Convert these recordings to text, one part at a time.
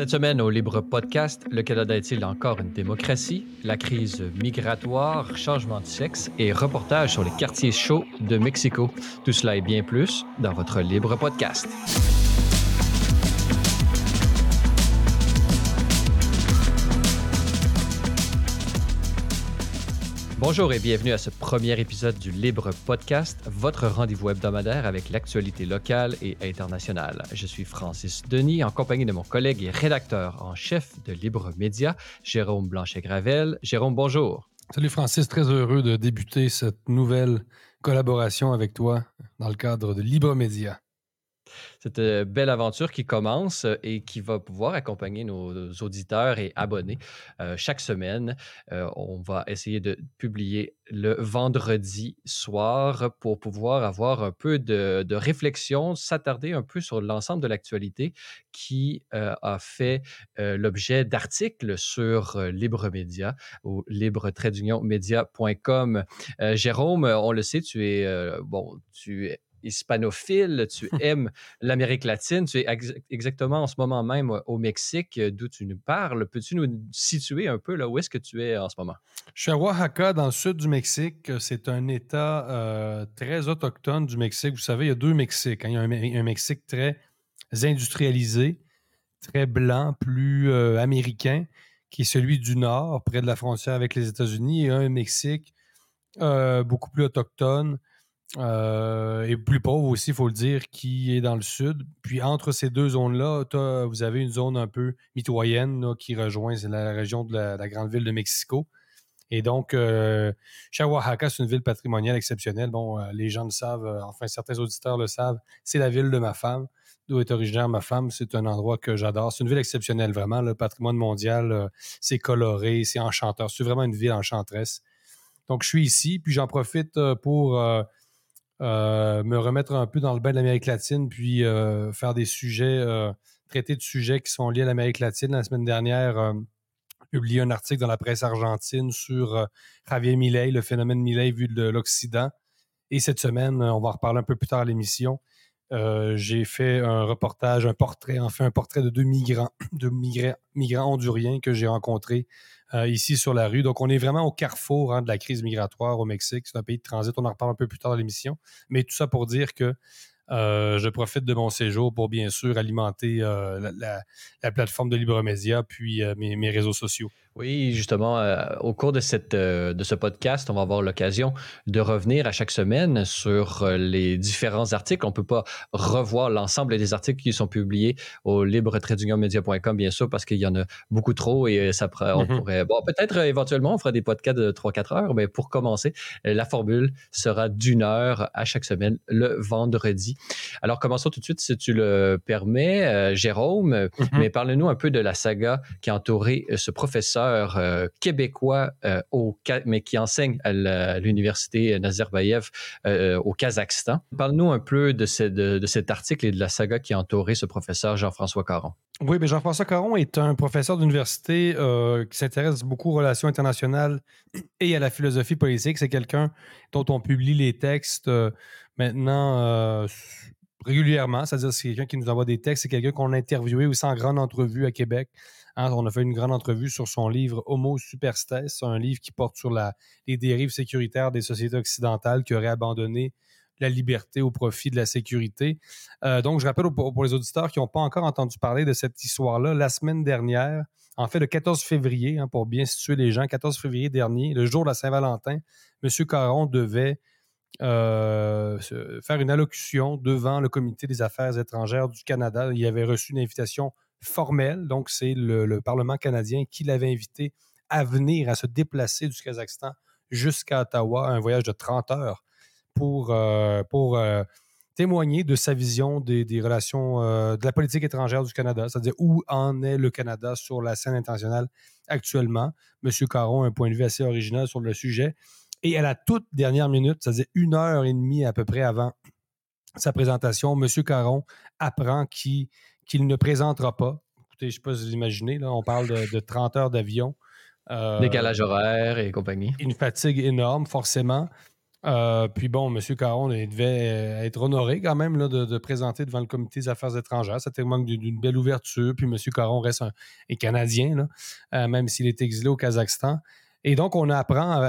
Cette semaine au Libre Podcast, le Canada est-il encore une démocratie? La crise migratoire, changement de sexe et reportage sur les quartiers chauds de Mexico. Tout cela et bien plus dans votre Libre Podcast. Bonjour et bienvenue à ce premier épisode du Libre Podcast, votre rendez-vous hebdomadaire avec l'actualité locale et internationale. Je suis Francis Denis en compagnie de mon collègue et rédacteur en chef de Libre Média, Jérôme Blanchet-Gravel. Jérôme, bonjour. Salut Francis, très heureux de débuter cette nouvelle collaboration avec toi dans le cadre de Libre Média cette euh, belle aventure qui commence euh, et qui va pouvoir accompagner nos auditeurs et abonnés euh, chaque semaine. on va essayer de publier le vendredi soir pour pouvoir avoir un peu de, réflexion, s'attarder un peu sur l'ensemble de l'actualité qui a fait l'objet d'articles sur Libre Média ou libre-média.com. Jérôme, on le sait, tu es, bon, tu es hispanophile, tu aimes l'Amérique latine, tu es exactement en ce moment même au Mexique, euh, d'où tu nous parles. Peux-tu nous situer un peu là où est-ce que tu es en ce moment? Je suis à Oaxaca, dans le sud du Mexique. C'est un État euh, très autochtone du Mexique. Vous savez, il y a deux Mexiques. Hein. Il y a un, Mexique très industrialisé, très blanc, plus euh, américain, qui est celui du nord, près de la frontière avec les États-Unis, et un Mexique beaucoup plus autochtone, euh, et plus pauvre aussi, il faut le dire, qui est dans le sud. Puis entre ces deux zones-là, vous avez une zone un peu mitoyenne qui rejoint la région de la, grande ville de Mexico. Et donc, euh, Oaxaca, c'est une ville patrimoniale exceptionnelle. Bon, euh, les gens le savent, euh, enfin certains auditeurs le savent, c'est la ville de ma femme, d'où est originaire ma femme. C'est un endroit que j'adore. C'est une ville exceptionnelle, vraiment. Le patrimoine mondial, c'est coloré, c'est enchanteur. C'est vraiment une ville enchanteresse. Donc, je suis ici, puis j'en profite pour me remettre un peu dans le bain de l'Amérique latine, puis euh, faire des sujets, euh, traiter de sujets qui sont liés à l'Amérique latine. La semaine dernière, publié un article dans la presse argentine sur Javier Milei, le phénomène Milei vu de l'Occident. Et cette semaine, on va en reparler un peu plus tard à l'émission. J'ai fait un reportage, un portrait, enfin un portrait de deux migrants, de migrants, honduriens que j'ai rencontrés euh, ici sur la rue. Donc, on est vraiment au carrefour hein, de la crise migratoire au Mexique. C'est un pays de transit. On en reparle un peu plus tard dans l'émission. Mais tout ça pour dire que euh, je profite de mon séjour pour bien sûr alimenter euh, la, plateforme de Libre Média puis mes, réseaux sociaux. Oui, justement, euh, au cours de, cette, euh, de ce podcast, on va avoir l'occasion de revenir à chaque semaine sur euh, les différents articles. On ne peut pas revoir l'ensemble des articles qui sont publiés au libre bien sûr, parce qu'il y en a beaucoup trop et ça on mm-hmm. pourrait. Bon, peut-être éventuellement, on fera des podcasts de 3-4 heures, mais pour commencer, la formule sera d'une heure à chaque semaine le vendredi. Alors, commençons tout de suite, si tu le permets, Jérôme, mm-hmm. mais parle-nous un peu de la saga qui a entouré ce professeur euh, québécois, euh, mais qui enseigne à l'université Nazarbayev euh, au Kazakhstan. Parle-nous un peu de, de, cet article et de la saga qui a entouré ce professeur Jean-François Caron. Oui, mais Jean-François Caron est un professeur d'université qui s'intéresse beaucoup aux relations internationales et à la philosophie politique. C'est quelqu'un dont on publie les textes maintenant régulièrement. C'est-à-dire c'est quelqu'un qui nous envoie des textes. C'est quelqu'un qu'on a interviewé aussi en grande entrevue à Québec Hein, on a fait une grande entrevue sur son livre Homo Superstes, un livre qui porte sur les dérives sécuritaires des sociétés occidentales qui auraient abandonné la liberté au profit de la sécurité. Euh, donc, je rappelle pour, les auditeurs qui n'ont pas encore entendu parler de cette histoire-là, la semaine dernière, en fait, le 14 février, hein, pour bien situer les gens, 14 février dernier, le jour de la Saint-Valentin, M. Caron devait euh, faire une allocution devant le Comité des affaires étrangères du Canada. Il avait reçu une invitation formel. Donc, c'est le, Parlement canadien qui l'avait invité à venir, à se déplacer du Kazakhstan jusqu'à Ottawa, un voyage de 30 heures pour, euh, euh, témoigner de sa vision des, relations euh, de la politique étrangère du Canada, c'est-à-dire où en est le Canada sur la scène internationale actuellement. M. Caron a un point de vue assez original sur le sujet. Et à la toute dernière minute, c'est-à-dire une heure et demie à peu près avant sa présentation, M. Caron apprend qu'il qu'il ne présentera pas. Écoutez, je ne sais pas si vous imaginez, là, on parle de, 30 heures d'avion. Euh, Décalage horaire et compagnie. Une fatigue énorme, forcément. Euh, puis bon, M. Caron il devait être honoré quand même là, de, présenter devant le comité des affaires étrangères. Ça témoigne d'une belle ouverture. Puis M. Caron reste un, Canadien, là, même s'il est exilé au Kazakhstan. Et donc, on apprend,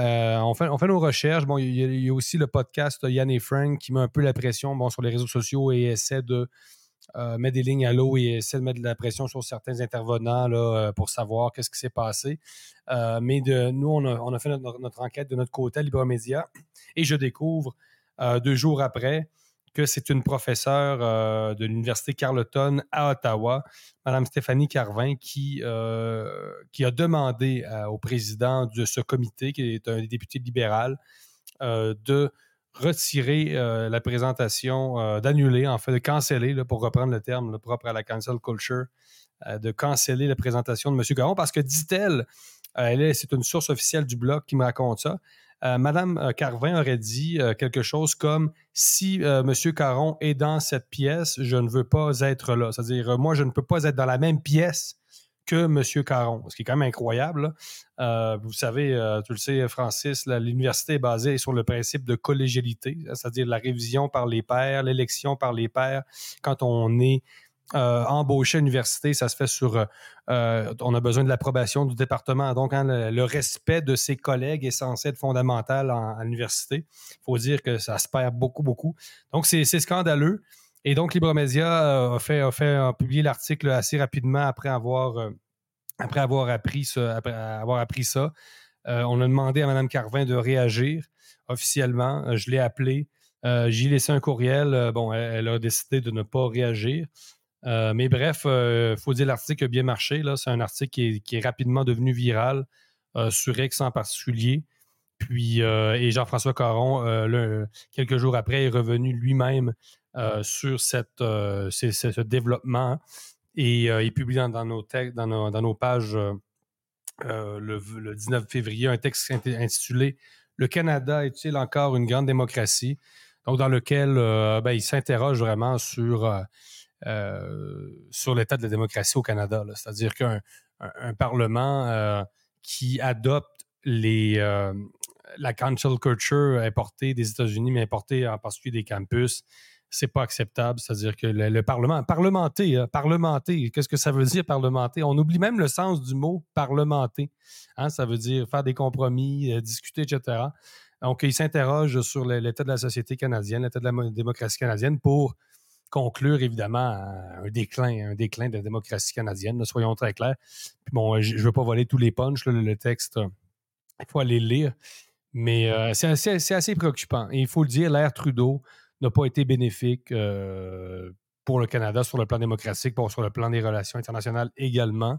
on, fait, on fait nos recherches. Bon, il y, a, aussi le podcast Yann et Frank qui met un peu la pression bon, sur les réseaux sociaux et essaie de euh, mettre des lignes à l'eau et essaie de mettre de la pression sur certains intervenants là, euh, pour savoir qu'est-ce qui s'est passé. Euh, mais de, nous, on a, fait notre, enquête de notre côté à Libra et je découvre deux jours après que c'est une professeure de l'Université Carleton à Ottawa, Mme Stéphanie Carvin, qui, qui a demandé au président de ce comité, qui est un député libéral, de retirer euh, la présentation, euh, d'annuler, en fait, de canceller, pour reprendre le terme propre à la cancel culture, euh, de canceller la présentation de M. Caron parce que, dit-elle, c'est une source officielle du blog qui me raconte ça. Madame Carvin aurait dit quelque chose comme si M. Caron est dans cette pièce, je ne veux pas être là. C'est-à-dire, moi, je ne peux pas être dans la même pièce que M. Caron, ce qui est quand même incroyable. Euh, vous savez, euh, tu le sais, Francis, l'université est basée sur le principe de collégialité, c'est-à-dire la révision par les pairs, l'élection par les pairs. Quand on est euh, embauché à l'université, ça se fait sur. on a besoin de l'approbation du département. Donc, hein, le, respect de ses collègues est censé être fondamental à l'université. Il faut dire que ça se perd beaucoup, beaucoup. Donc, c'est scandaleux. Et donc, Libromédia euh, a, fait, a, publié l'article assez rapidement après avoir, euh, après avoir, appris, ça. Euh, on a demandé à Mme Carvin de réagir officiellement. Je l'ai appelée. J'ai laissé un courriel. bon, elle, a décidé de ne pas réagir. mais bref, il faut dire l'article a bien marché. C'est un article qui est, rapidement devenu viral sur X en particulier. Puis, et Jean-François Caron, quelques jours après, est revenu lui-même euh, sur cette, euh, ce développement et euh, il publie dans, nos, dans, dans, nos, pages le, 19 février un texte intitulé Le Canada est-il encore une grande démocratie? Donc, dans lequel ben, il s'interroge vraiment sur, sur l'état de la démocratie au Canada. C'est-à-dire qu'un Parlement qui adopte les, la cancel culture importée des États-Unis, mais importée en particulier des campus, c'est pas acceptable. C'est-à-dire que le, Parlement, parlementer, hein, parlementer, qu'est-ce que ça veut dire parlementer? On oublie même le sens du mot parlementer. Hein, ça veut dire faire des compromis, euh, discuter, etc. Donc, il s'interroge sur l'état de la société canadienne, l'état de la démocratie canadienne pour conclure évidemment un déclin, un déclin de la démocratie canadienne, soyons très clairs. bon, je ne veux pas voler tous les punchs, le, texte, il faut aller le lire. Mais euh, c'est assez, assez, préoccupant. Et il faut le dire, l'ère Trudeau, n'a pas été bénéfique euh, pour le Canada sur le plan démocratique, pour, sur le plan des relations internationales également.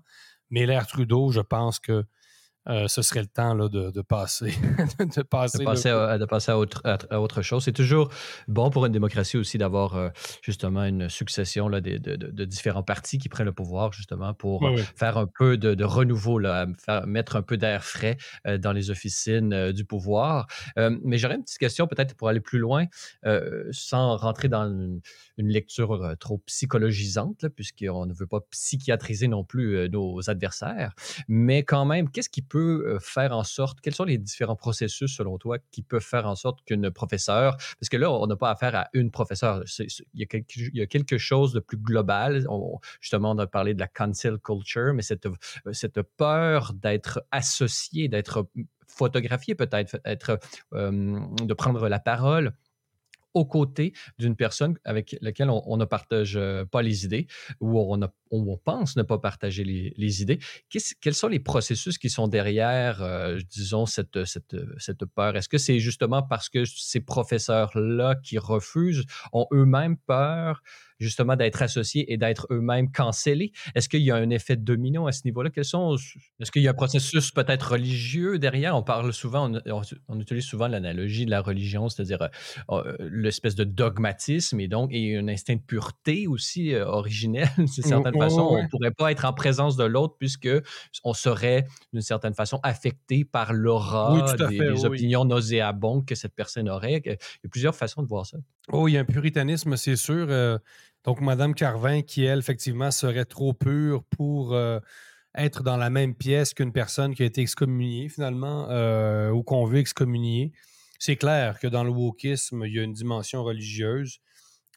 Mais l'ère Trudeau, je pense que euh, ce serait le temps là, de, passer. de passer, à, de passer à, autre, à, autre, chose. C'est toujours bon pour une démocratie aussi d'avoir euh, justement une succession là, de, de, différents partis qui prennent le pouvoir justement pour faire un peu de, renouveau, là, faire, mettre un peu d'air frais euh, dans les officines du pouvoir. mais j'aurais une petite question peut-être pour aller plus loin, sans rentrer dans une, une lecture trop psychologisante, puisqu'on ne veut pas psychiatriser non plus nos adversaires. Mais quand même, qu'est-ce qui peut faire en sorte, quels sont les différents processus selon toi qui peuvent faire en sorte qu'une professeure, parce que là, on n'a pas affaire à une professeure, il y, a quelque, il y, a quelque, chose de plus global. justement, on a parlé de la cancel culture, mais cette, cette peur d'être associé, d'être photographié peut-être, être, de prendre la parole aux côtés d'une personne avec laquelle on, ne partage pas les idées ou on, on pense ne pas partager les, idées. quels sont les processus qui sont derrière, disons, cette, cette, cette peur? Est-ce que c'est justement parce que ces professeurs-là qui refusent ont eux-mêmes peur justement d'être associés et d'être eux-mêmes cancellés? Est-ce qu'il y a un effet domino à ce niveau-là? Quels sont, est-ce qu'il y a un processus peut-être religieux derrière? On parle souvent, on, utilise souvent l'analogie de la religion, c'est-à-dire euh, euh, l'espèce de dogmatisme et donc et un instinct de pureté aussi euh, originel. Certaine façon, on ne pourrait pas être en présence de l'autre puisque on serait d'une certaine façon affecté par l'aura des, opinions nauséabondes que cette personne aurait. Il y a plusieurs façons de voir ça. Oh, il y a un puritanisme, c'est sûr. Donc, Mme Carvin, qui, elle, effectivement, serait trop pure pour euh, être dans la même pièce qu'une personne qui a été excommuniée, finalement, euh, ou qu'on veut excommunier. c'est clair que dans le wokisme, il y a une dimension religieuse.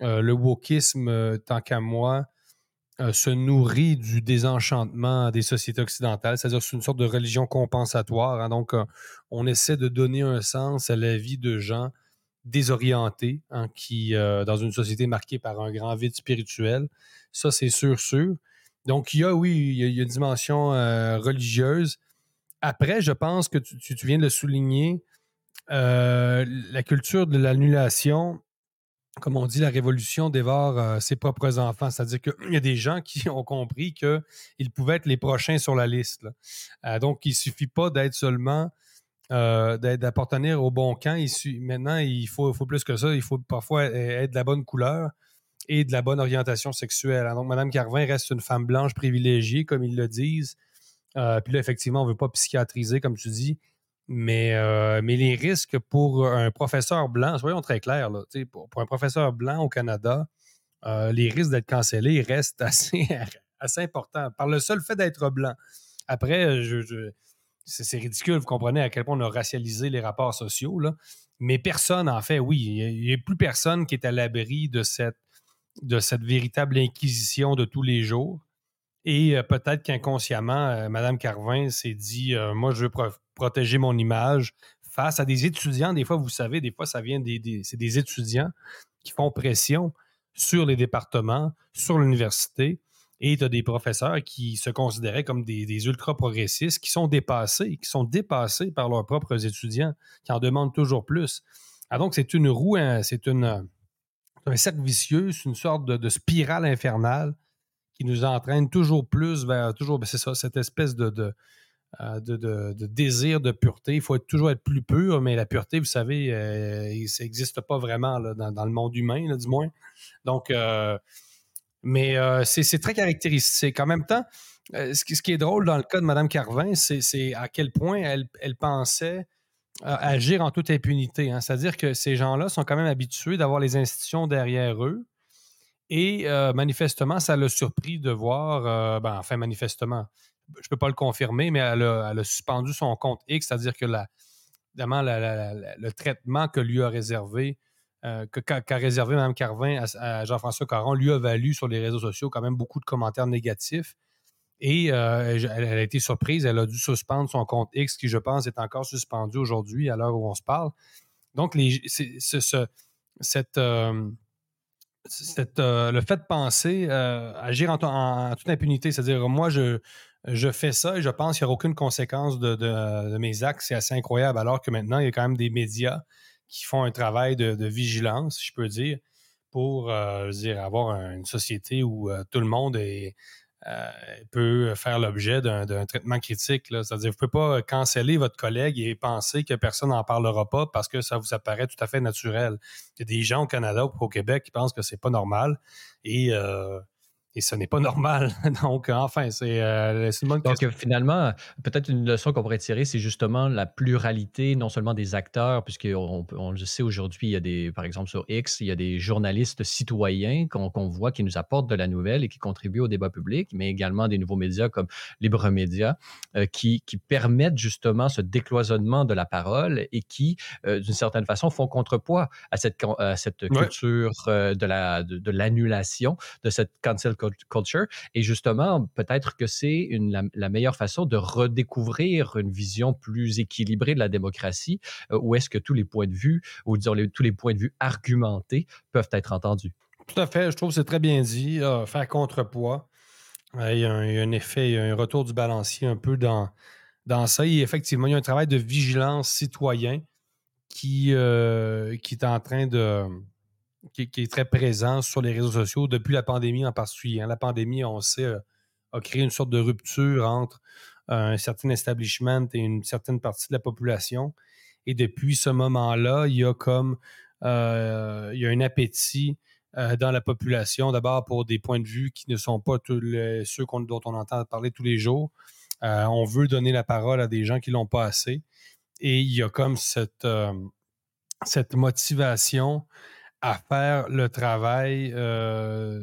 le wokisme, tant qu'à moi, se nourrit du désenchantement des sociétés occidentales, c'est-à-dire c'est une sorte de religion compensatoire. Hein. donc, on essaie de donner un sens à la vie de gens désorientés, hein, qui, dans une société marquée par un grand vide spirituel. Ça, c'est sûr, sûr. Donc, il y a, oui, il y a, une dimension religieuse. Après, je pense que tu, tu viens de le souligner, la culture de l'annulation, comme on dit, la révolution dévore euh, ses propres enfants. C'est-à-dire qu'il y a des gens qui ont compris qu'ils pouvaient être les prochains sur la liste. Euh, donc, il ne suffit pas d'être seulement euh, d'appartenir au bon camp. maintenant, il faut, faut, plus que ça. Il faut parfois être de la bonne couleur et de la bonne orientation sexuelle. Donc, Mme Carvin reste une femme blanche privilégiée, comme ils le disent. puis là, effectivement, on ne veut pas psychiatriser, comme tu dis. Mais, euh, mais les risques pour un professeur blanc, soyons très clairs, pour, un professeur blanc au Canada, euh, les risques d'être cancellé restent assez, assez importants par le seul fait d'être blanc. Après, je, c'est ridicule, vous comprenez à quel point on a racialisé les rapports sociaux, là. mais personne, en fait, oui, il n'y a, plus personne qui est à l'abri de cette, de cette véritable inquisition de tous les jours. Et euh, peut-être qu'inconsciemment, Mme Carvin s'est dit Moi, je veux protéger mon image face à des étudiants. Des fois, vous savez, des fois, ça vient des, c'est des étudiants qui font pression sur les départements, sur l'université. Et tu as des professeurs qui se considéraient comme des, ultra-progressistes, qui sont dépassés, qui sont dépassés par leurs propres étudiants, qui en demandent toujours plus. Ah, donc, c'est une roue, c'est une, un cercle vicieux, c'est une sorte de, spirale infernale qui nous entraîne toujours plus vers, toujours, ben, c'est ça, cette espèce de de, désir de pureté. Il faut toujours être plus pur, mais la pureté, vous savez, euh, ça n'existe pas vraiment dans, le monde humain, du moins. Donc, euh, mais c'est très caractéristique. En même temps, ce qui, est drôle dans le cas de Mme Carvin, c'est à quel point elle, pensait agir en toute impunité. Hein. C'est-à-dire que ces gens-là sont quand même habitués d'avoir les institutions derrière eux. Et manifestement, ça l'a surpris de voir, ben, enfin, manifestement, je peux pas le confirmer, mais elle a, suspendu son compte X, c'est-à-dire que la, évidemment, le traitement que lui a réservé, euh, qu'a réservé Mme Carvin à, Jean-François Caron, lui a valu sur les réseaux sociaux quand même beaucoup de commentaires négatifs. Et euh, elle, a été surprise, elle a dû suspendre son compte X, qui, je pense, est encore suspendu aujourd'hui à l'heure où on se parle. Donc, les, cette, euh, le fait de penser agir en, toute impunité, c'est-à-dire moi, je, je fais ça et je pense qu'il n'y aura aucune conséquence de, mes actes. C'est assez incroyable. Alors que maintenant, il y a quand même des médias qui font un travail de, vigilance, je peux dire, pour euh, dire, avoir une société où euh, tout le monde euh, peut faire l'objet d'un traitement critique. C'est-à-dire, vous ne pouvez pas canceller votre collègue et penser que personne n'en parlera pas parce que ça vous apparaît tout à fait naturel. Il y a des gens au Canada ou au Québec qui pensent que c'est pas normal et et ce n'est pas normal. Donc, enfin, c'est euh, une Donc, finalement, peut-être une leçon qu'on pourrait tirer, c'est justement la pluralité, non seulement des acteurs, puisqu'on on le sait aujourd'hui, il y a des, par exemple, sur X, il y a des journalistes citoyens qu'on voit qui nous apportent de la nouvelle et qui contribuent au débat public, mais également des nouveaux médias comme Libre Média, euh, qui, qui, permettent justement ce décloisonnement de la parole et qui, euh, d'une certaine façon, font contrepoids à cette, à cette culture euh, de l'annulation, de, de, de cette cancel culture culture. Et justement, peut-être que c'est la, meilleure façon de redécouvrir une vision plus équilibrée de la démocratie, euh, où est-ce que tous les points de vue, ou disons tous les points de vue argumentés peuvent être entendus. Tout à fait. Je trouve que c'est très bien dit. Euh, faire contrepoids. Euh, il, y a un, effet, il y a un retour du balancier un peu dans, dans ça. Et effectivement, il y a un travail de vigilance citoyen qui, qui est en train de, qui, est très présent sur les réseaux sociaux depuis la pandémie en particulier. Hein. La pandémie, on sait, euh, a créé une sorte de rupture entre euh, un certain establishment et une certaine partie de la population. Et depuis ce moment-là, il y a comme euh, il y a un appétit dans la population, d'abord pour des points de vue qui ne sont pas tous ceux dont on entend parler tous les jours. on veut donner la parole à des gens qui l'ont pas assez. Et il y a comme cette, cette motivation à faire le travail euh,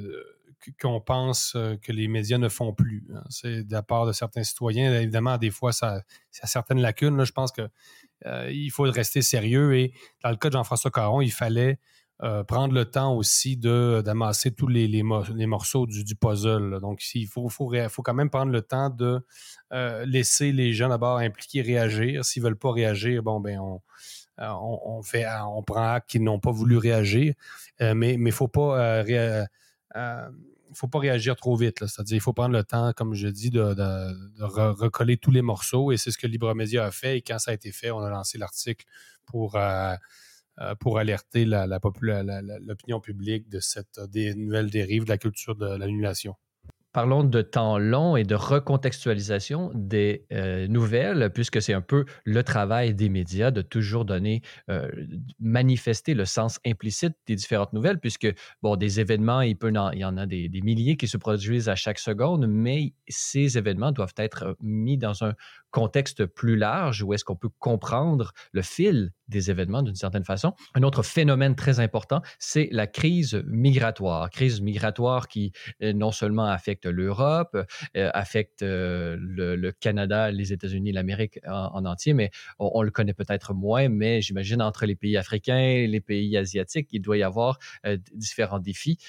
qu'on pense euh, que les médias ne font plus. Hein. C'est de la part de certains citoyens. Évidemment, des fois, ça, ça a certaines lacunes. Je pense que il faut rester sérieux. Et dans le cas de Jean-François Caron, il fallait prendre le temps aussi d'amasser tous les, les, morceaux du, puzzle. Donc, il faut, faut, faut, quand même prendre le temps de laisser les gens d'abord impliqués réagir. S'ils ne veulent pas réagir, bon, ben on, on, fait, on prend acte qu'ils n'ont pas voulu réagir. mais il ne faut pas réagir trop vite. C'est-à-dire, il faut prendre le temps, comme je dis, de, recoller tous les morceaux. Et c'est ce que Libre Média a fait. Et quand ça a été fait, on a lancé l'article pour, euh, euh, pour alerter l'opinion publique de cette des nouvelles dérives de la culture de l'annulation. Parlons de temps long et de recontextualisation des euh, nouvelles, puisque c'est un peu le travail des médias de toujours donner, euh, manifester le sens implicite des différentes nouvelles, puisque, bon, des événements, il, peut il y en a des, milliers qui se produisent à chaque seconde, mais ces événements doivent être mis dans un contexte plus large où est-ce qu'on peut comprendre le fil des événements d'une certaine façon. Un autre phénomène très important, c'est la crise migratoire. Crise migratoire qui euh, non seulement affecte l'Europe, euh, affecte euh, le, Canada, les États-Unis, l'Amérique en, entier, mais on, le connaît peut-être moins, mais j'imagine entre les pays africains, les pays asiatiques, il doit y avoir différents défis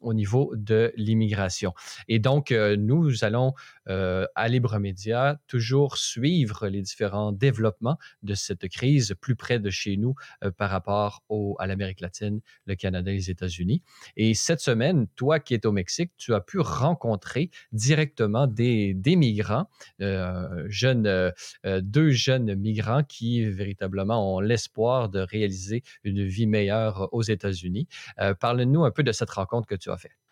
au niveau de l'immigration. Et donc, nous allons euh, à Libre Média toujours suivre les différents développements de cette crise plus près de chez nous euh, par rapport au, à l'Amérique latine, le Canada et les États-Unis. Et cette semaine, toi qui es au Mexique, tu as pu rencontrer directement des, des migrants, jeunes, deux jeunes migrants qui véritablement ont l'espoir de réaliser une vie meilleure aux États-Unis. Parle-nous un peu de cette rencontre que tu as faite.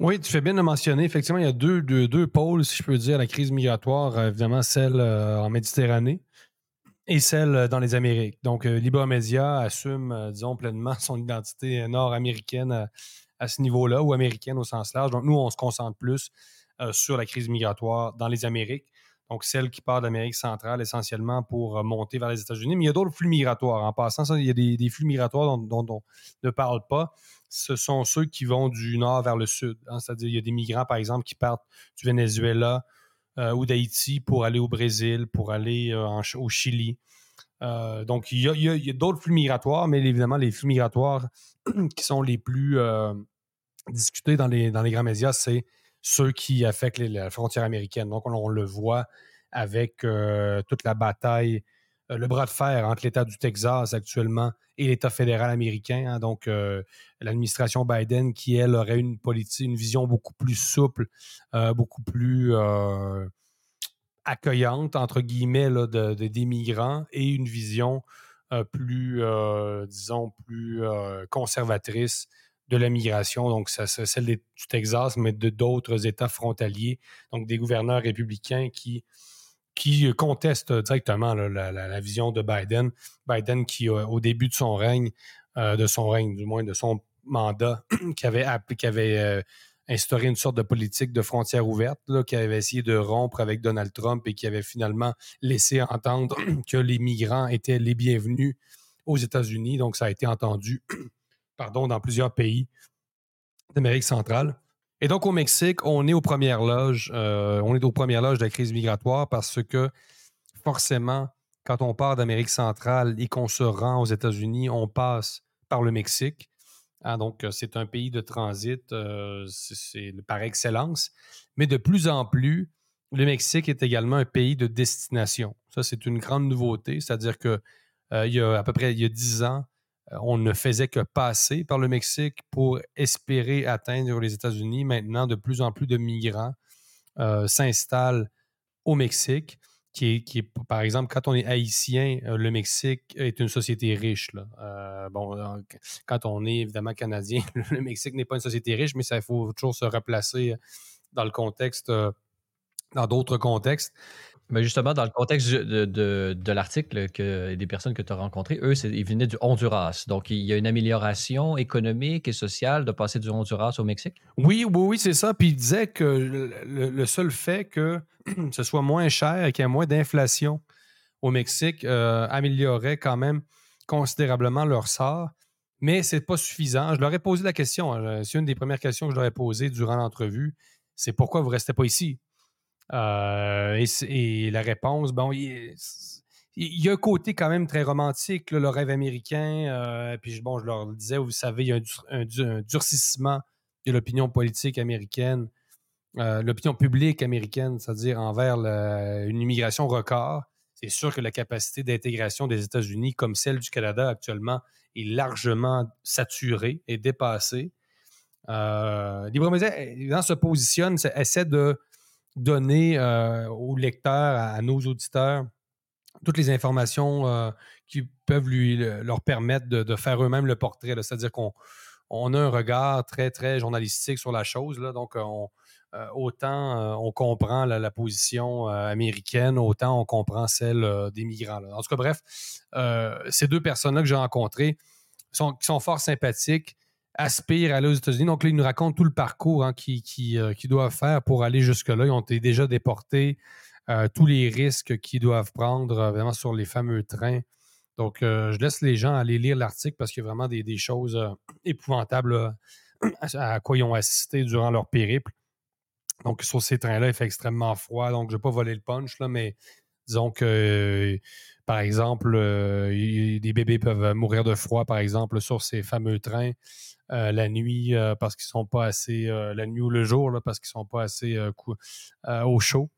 Oui, tu fais bien de mentionner. Effectivement, il y a deux, deux, pôles, si je peux dire, la crise migratoire, euh, évidemment celle euh, en Méditerranée et celle euh, dans les Amériques. Donc, Libre Media assume, disons, pleinement son identité nord-américaine à, ce niveau-là, ou américaine au sens large. Donc, nous, on se concentre plus sur la crise migratoire dans les Amériques. Donc, celle qui part d'Amérique centrale essentiellement pour monter vers les États-Unis. Mais il y a d'autres flux migratoires. En passant, il y a des, flux migratoires dont, on ne parle pas ce sont ceux qui vont du nord vers le sud. Hein. C'est-à-dire, il y a des migrants, par exemple, qui partent du Venezuela euh, ou d'Haïti pour aller au Brésil, pour aller euh, au Chili. Euh, donc, il y a, d'autres flux migratoires, mais évidemment, les flux migratoires qui sont les plus discutés dans les, dans les grands médias, c'est ceux qui affectent les, frontières américaines. Donc, on, le voit avec toute la bataille euh, le bras de fer entre l'État du Texas actuellement et l'État fédéral américain. Hein. donc, euh, l'administration Biden qui, elle, aurait une politique, une vision beaucoup plus souple, euh, beaucoup plus accueillante, entre guillemets, de, des migrants et une vision plus, disons, plus conservatrice de la migration. Donc, c'est celle du Texas, mais de d'autres États frontaliers. Donc, des gouverneurs républicains qui qui conteste directement la, vision de Biden. Biden qui, au début de son règne, euh, de son règne, du moins de son mandat, qui avait, euh, instauré une sorte de politique de frontières ouvertes, qui avait essayé de rompre avec Donald Trump et qui avait finalement laissé entendre que les migrants étaient les bienvenus aux États-Unis. Donc, ça a été entendu pardon, dans plusieurs pays d'Amérique centrale. Et donc, au Mexique, on est aux premières loges. Euh, on est aux premières loges de la crise migratoire parce que forcément, quand on part d'Amérique centrale et qu'on se rend aux États-Unis, on passe par le Mexique. Ah, donc, euh, c'est un pays de transit, euh, par excellence. Mais de plus en plus, le Mexique est également un pays de destination. Ça, c'est une grande nouveauté. C'est-à-dire que il y a à peu près il y a 10 ans, on ne faisait que passer par le Mexique pour espérer atteindre les États-Unis. Maintenant, de plus en plus de migrants euh, s'installent au Mexique, qui est, par exemple, quand on est haïtien, euh, le Mexique est une société riche. bon, quand on est évidemment canadien, le Mexique n'est pas une société riche, mais ça, il faut toujours se replacer dans le contexte, dans d'autres contextes. Mais justement, dans le contexte de, l'article que des personnes que tu as rencontrées, eux, ils venaient du Honduras. Donc, il y a une amélioration économique et sociale de passer du Honduras au Mexique? Oui, oui, oui, c'est ça. Puis il disait que le, seul fait que ce soit moins cher et qu'il y ait moins d'inflation au Mexique euh, améliorerait quand même considérablement leur sort. Mais ce n'est pas suffisant. Je leur ai posé la question. Hein, c'est une des premières questions que je leur ai posées durant l'entrevue. C'est pourquoi vous ne restez pas ici? Euh, et, la réponse, bon, il y a un côté quand même très romantique, le rêve américain. puis bon, je leur disais, vous savez, il y a un, durcissement de l'opinion politique américaine, l'opinion publique américaine, c'est-à-dire envers une immigration record. C'est sûr que la capacité d'intégration des États-Unis, comme celle du Canada actuellement, est largement saturée et dépassée. Euh, Libre évidemment, se positionne, essaie de donner euh, aux lecteurs, à, nos auditeurs, toutes les informations euh, qui peuvent leur permettre de, faire eux-mêmes le portrait. C'est-à-dire qu'on on a un regard très, très journalistique sur la chose. Donc, on, euh, autant on comprend la, position américaine, autant on comprend celle des migrants. En tout cas, bref, ces deux personnes-là que j'ai rencontrées sont fort sympathiques, aspirent à aller aux États-Unis. Donc là, ils nous racontent tout le parcours hein, qu'ils doivent faire pour aller jusque-là. Ils ont été déjà déportés, tous les risques qu'ils doivent prendre vraiment sur les fameux trains. Donc, je laisse les gens aller lire l'article parce qu'il y a vraiment des, choses épouvantables à quoi ils ont assisté durant leur périple. Donc, sur ces trains-là, il fait extrêmement froid. Donc, je ne vais pas voler le punch, là, mais disons que, par exemple, euh, des bébés peuvent mourir de froid, par exemple, sur ces fameux trains euh, la nuit euh, parce qu'ils sont pas assez, la nuit ou le jour, là, parce qu'ils sont pas assez au chaud.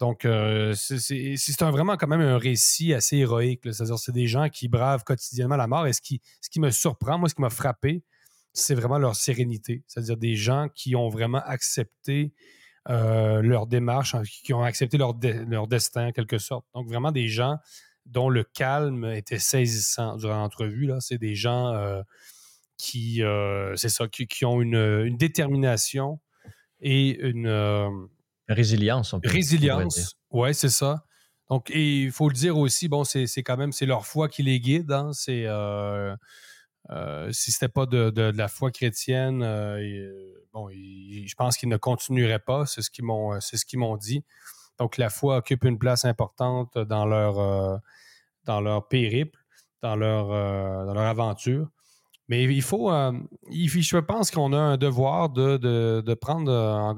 Donc, c'est vraiment quand même un récit assez héroïque. C'est-à-dire, c'est des gens qui bravent quotidiennement la mort. Et ce qui, ce qui me surprend, moi, ce qui m'a frappé, c'est vraiment leur sérénité. C'est-à-dire des gens qui ont vraiment accepté leur démarche, hein, qui ont accepté leur, leur destin en quelque sorte. Donc vraiment des gens dont le calme était saisissant durant l'entrevue. C'est des gens euh, qui, euh, c'est ça, qui, ont une, détermination et une résilience. On résilience, ouais, c'est ça. Donc, et il faut le dire aussi, bon, c'est quand même c'est leur foi qui les guide. Hein, c'est euh, si ce n'était pas de, la foi chrétienne, euh, euh, bon, je pense qu'ils ne continueraient pas. C'est ce qu'ils m'ont, c'est ce qu'ils m'ont dit. Donc, la foi occupe une place importante dans leur, dans leur périple, dans leur, dans leur aventure. Mais il faut, je pense qu'on a un devoir de, de, prendre, en,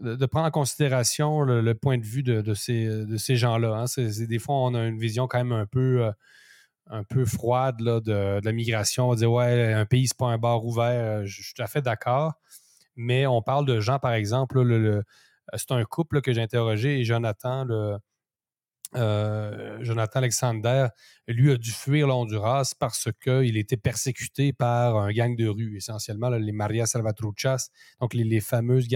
de, prendre en considération le, point de vue de, ces, de ces gens-là. Hein. des fois, on a une vision quand même un peu un peu froide de, la migration. On va dire, ouais, un pays, c'est pas un bar ouvert. Je, suis tout à fait d'accord. Mais on parle de gens, par exemple, le, c'est un couple que j'ai interrogé et Jonathan, le, euh, Jonathan Alexander, lui a dû fuir l'Honduras parce qu'il était persécuté par un gang de rue, essentiellement les Maria Salvatruchas, donc les, fameuses,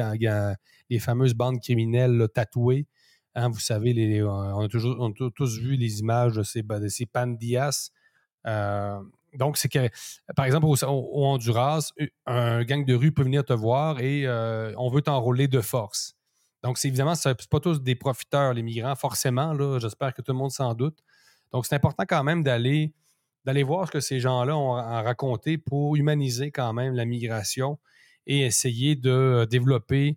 les fameuses bandes criminelles tatouées Hein, vous savez, on, a toujours, tous vu les images de ces, de ces pandillas. Euh, donc, c'est que, par exemple, au, Honduras, un gang de rue peut venir te voir et euh, on veut t'enrôler de force. Donc, c'est évidemment, ce pas tous des profiteurs, les migrants, forcément. J'espère que tout le monde s'en doute. Donc, c'est important quand même d'aller, d'aller voir ce que ces gens-là ont raconté pour humaniser quand même la migration et essayer de développer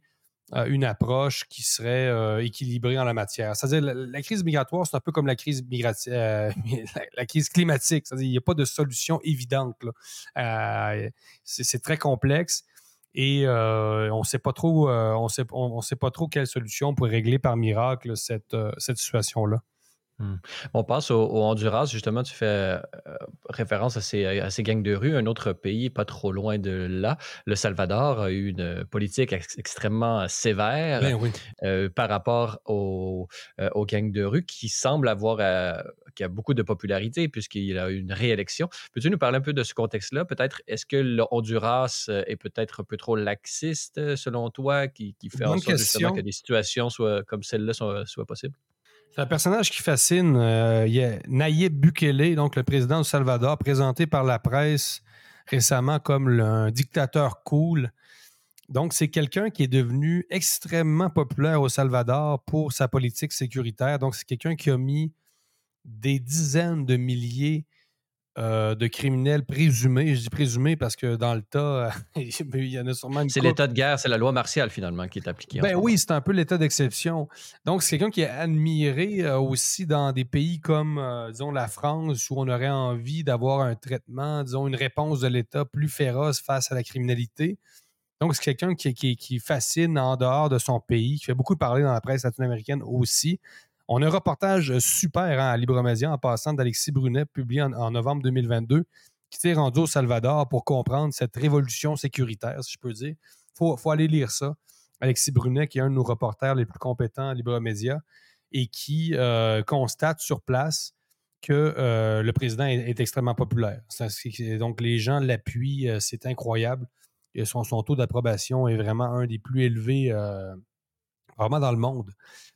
une approche qui serait euh, équilibrée en la matière. C'est-à-dire, la, crise migratoire, c'est un peu comme la crise, euh, la, climatique. C'est-à-dire, il n'y a pas de solution évidente. Euh, c'est très complexe et on ne sait pas trop, on sait, on, sait pas trop quelle solution pour régler par miracle cette, cette situation-là. Hmm. On passe au, Honduras, justement, tu fais euh, référence à ces, à ces, gangs de rue. Un autre pays pas trop loin de là, le Salvador, a eu une politique extrêmement sévère ben euh, par rapport aux, euh, aux, gangs de rue qui semble avoir qui a beaucoup de popularité puisqu'il a eu une réélection. Peux-tu nous parler un peu de ce contexte-là? Peut-être, est-ce que le Honduras est peut-être un peu trop laxiste selon toi, qui, fait en sorte justement que des situations soient, comme celle-là soient, soient possibles? Un personnage qui fascine. Euh, il a Nayib Bukele, donc le président du Salvador, présenté par la presse récemment comme un dictateur cool. Donc, c'est quelqu'un qui est devenu extrêmement populaire au Salvador pour sa politique sécuritaire. Donc, c'est quelqu'un qui a mis des dizaines de milliers euh, de criminels présumés. Je dis présumés parce que dans le tas, il y en a sûrement une C'est l'état de guerre, c'est la loi martiale finalement qui est appliquée. Ben oui, c'est un peu l'état d'exception. Donc, c'est quelqu'un qui est admiré euh, aussi dans des pays comme, euh, disons, la France, où on aurait envie d'avoir un traitement, disons, une réponse de l'État plus féroce face à la criminalité. Donc, c'est quelqu'un qui, qui, qui, fascine en dehors de son pays, qui fait beaucoup parler dans la presse latino-américaine aussi. On a un reportage super hein, à Libromédia en passant d'Alexis Brunet, publié en, novembre 2022, qui s'est rendu au Salvador pour comprendre cette révolution sécuritaire, si je peux dire. Il faut, aller lire ça. Alexis Brunet, qui est un de nos reporters les plus compétents à Libromédia et qui euh, constate sur place que euh, le président est, extrêmement populaire. donc, les gens l'appuient, euh, c'est incroyable. son, son, taux d'approbation est vraiment un des plus élevés vraiment dans le monde.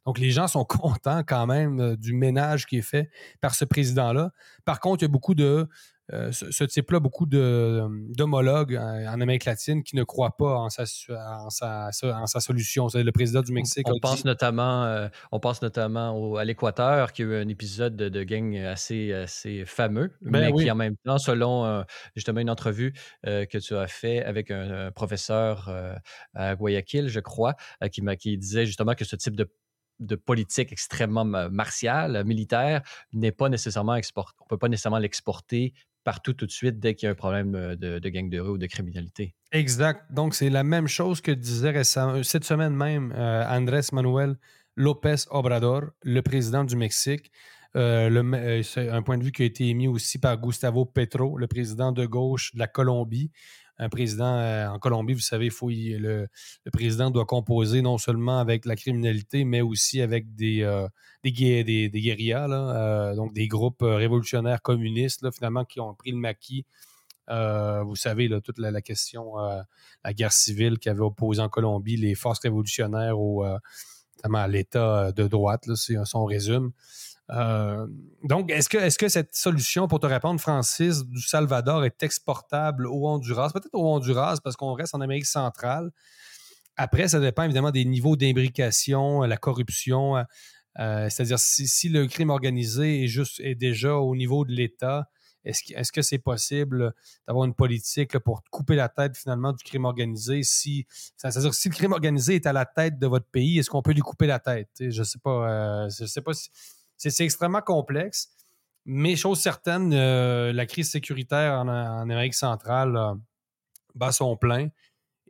Donc, les gens sont contents quand même du ménage qui est fait par ce président-là. Par contre, il y a beaucoup de euh, ce, type-là, beaucoup d'homologues en, Amérique latine qui ne croient pas en sa, en sa, solution. C'est le président du Mexique. On, pense, notamment, euh, on pense notamment à l'Équateur, qui a eu un épisode de, gang assez, assez fameux, ben mais qui en même temps, selon euh, justement une entrevue que tu as fait avec un, professeur à Guayaquil, je crois, qui, qui disait justement que ce type de de politique extrêmement martiale, militaire, n'est pas nécessairement exporté. On ne peut pas nécessairement l'exporter partout tout de suite dès qu'il y a un problème euh, de, gang de rue ou de criminalité. Exact. Donc, c'est la même chose que disait récemment, cette semaine même euh, Andrés Manuel López Obrador, le président du Mexique. Euh, c'est un point de vue qui a été émis aussi par Gustavo Petro, le président de gauche de la Colombie un président euh, en Colombie, vous savez, faut, le, président doit composer non seulement avec la criminalité, mais aussi avec des, euh, des, guérillas, euh, donc des groupes révolutionnaires communistes, finalement, qui ont pris le maquis. vous savez, toute la, question, la guerre civile qui avait opposé en Colombie les forces révolutionnaires au, à l'État de droite, là, si on résume. Euh, donc, est-ce que, est que cette solution, pour te répondre, Francis, du Salvador est exportable au Honduras? Peut-être au Honduras parce qu'on reste en Amérique centrale. Après, ça dépend évidemment des niveaux d'imbrication, la corruption. Euh, c'est-à-dire, si, le crime organisé est, juste, est déjà au niveau de l'État, est-ce, que c'est possible d'avoir une politique pour couper la tête finalement du crime organisé? Si, c'est-à-dire, si le crime organisé est à la tête de votre pays, est-ce qu'on peut lui couper la tête? Je ne sais pas. Euh, je sais pas si c'est extrêmement complexe. Mais chose certaine, euh, la crise sécuritaire en, Amérique centrale euh, bat son plein.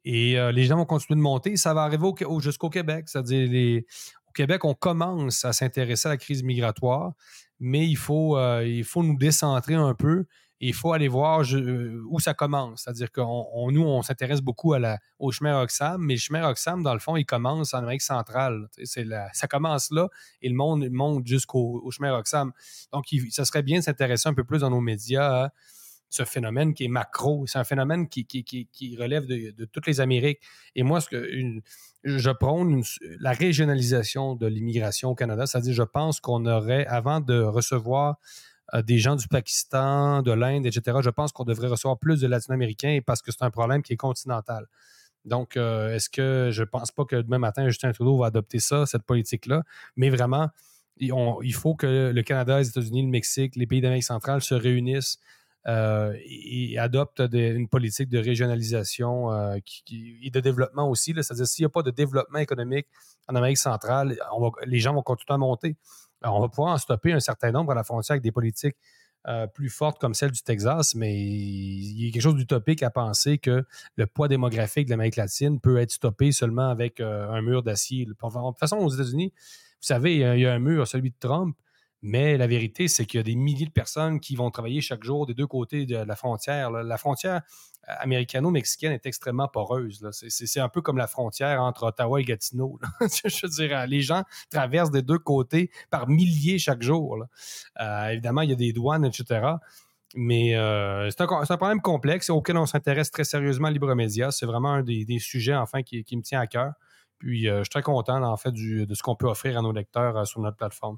Et euh, les gens vont continuer de monter. Ça va arriver jusqu'au Québec. C'est-à-dire, au Québec, on commence à s'intéresser à la crise migratoire, mais il faut, il faut nous décentrer un peu il faut aller voir euh, où ça commence. C'est-à-dire que nous, on s'intéresse beaucoup à la, au chemin Roxham, mais le chemin Roxham, dans le fond, il commence en Amérique centrale. Ça commence là et le monde monte jusqu'au chemin Roxham. Donc, ça serait bien de s'intéresser un peu plus dans nos médias à ce phénomène qui est macro. C'est un phénomène qui, relève de, toutes les Amériques. Et moi, ce que je prône la régionalisation de l'immigration au Canada, c'est-à-dire je pense qu'on aurait, avant de recevoir des gens du Pakistan, de l'Inde, etc. Je pense qu'on devrait recevoir plus de Latino-Américains parce que c'est un problème qui est continental. Donc, euh, est-ce que je ne pense pas que demain matin, Justin Trudeau va adopter ça, cette politique-là, mais vraiment, il faut que le Canada, les États-Unis, le Mexique, les pays d'Amérique centrale se réunissent euh, et, adoptent une politique de régionalisation et de développement aussi. C'est-à-dire, s'il n'y a pas de développement économique en Amérique centrale, les gens vont continuer à monter on va pouvoir en stopper un certain nombre à la frontière avec des politiques euh, plus fortes comme celle du Texas, mais il y a quelque chose d'utopique à penser que le poids démographique de l'Amérique latine peut être stoppé seulement avec euh, un mur d'acier. De toute façon, aux États-Unis, vous savez, il y a un mur, celui de Trump, mais la vérité, c'est qu'il y a des milliers de personnes qui vont travailler chaque jour des deux côtés de la frontière. La frontière euh, américano-mexicaine est extrêmement poreuse. C'est un peu comme la frontière entre Ottawa et Gatineau. Je les gens traversent des deux côtés par milliers chaque jour. Euh, évidemment, il y a des douanes, etc. Mais euh, c'est un, problème complexe auquel on s'intéresse très sérieusement à Libre Média. C'est vraiment un des, sujets, enfin, qui, me tient à cœur. Puis, je suis très content, en fait, de ce qu'on peut offrir à nos lecteurs sur notre plateforme.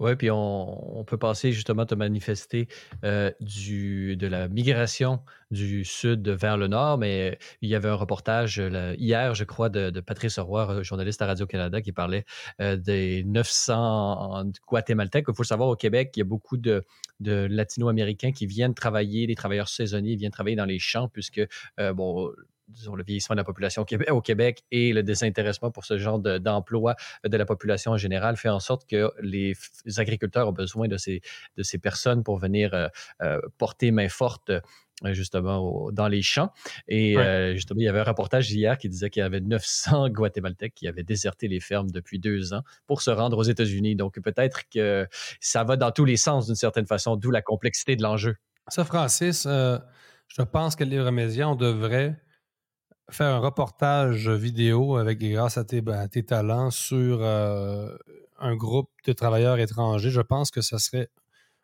Oui, puis on, peut passer justement te manifester euh, du, de la migration du sud vers le nord, mais il y avait un reportage hier, je crois, de, Patrice Roy, journaliste à Radio-Canada, qui parlait euh, des 900 Guatémaltèques. Il faut savoir, au Québec, il y a beaucoup de, latino-américains qui viennent travailler, des travailleurs saisonniers, viennent travailler dans les champs, puisque, euh, bon, disons, le vieillissement de la population au Québec et le désintéressement pour ce genre d'emploi de, la population en général fait en sorte que les, agriculteurs ont besoin de ces, de ces personnes pour venir porter main forte justement dans les champs. Et justement, il y avait un reportage hier qui disait qu'il y avait 900 Guatémaltèques qui avaient déserté les fermes depuis deux ans pour se rendre aux États-Unis. Donc peut-être que ça va dans tous les sens d'une certaine façon, d'où la complexité de l'enjeu. Ça, Francis, je pense que les Média, on devrait faire un reportage vidéo avec grâce à tes, tes talents sur un groupe de travailleurs étrangers. Je pense que ça serait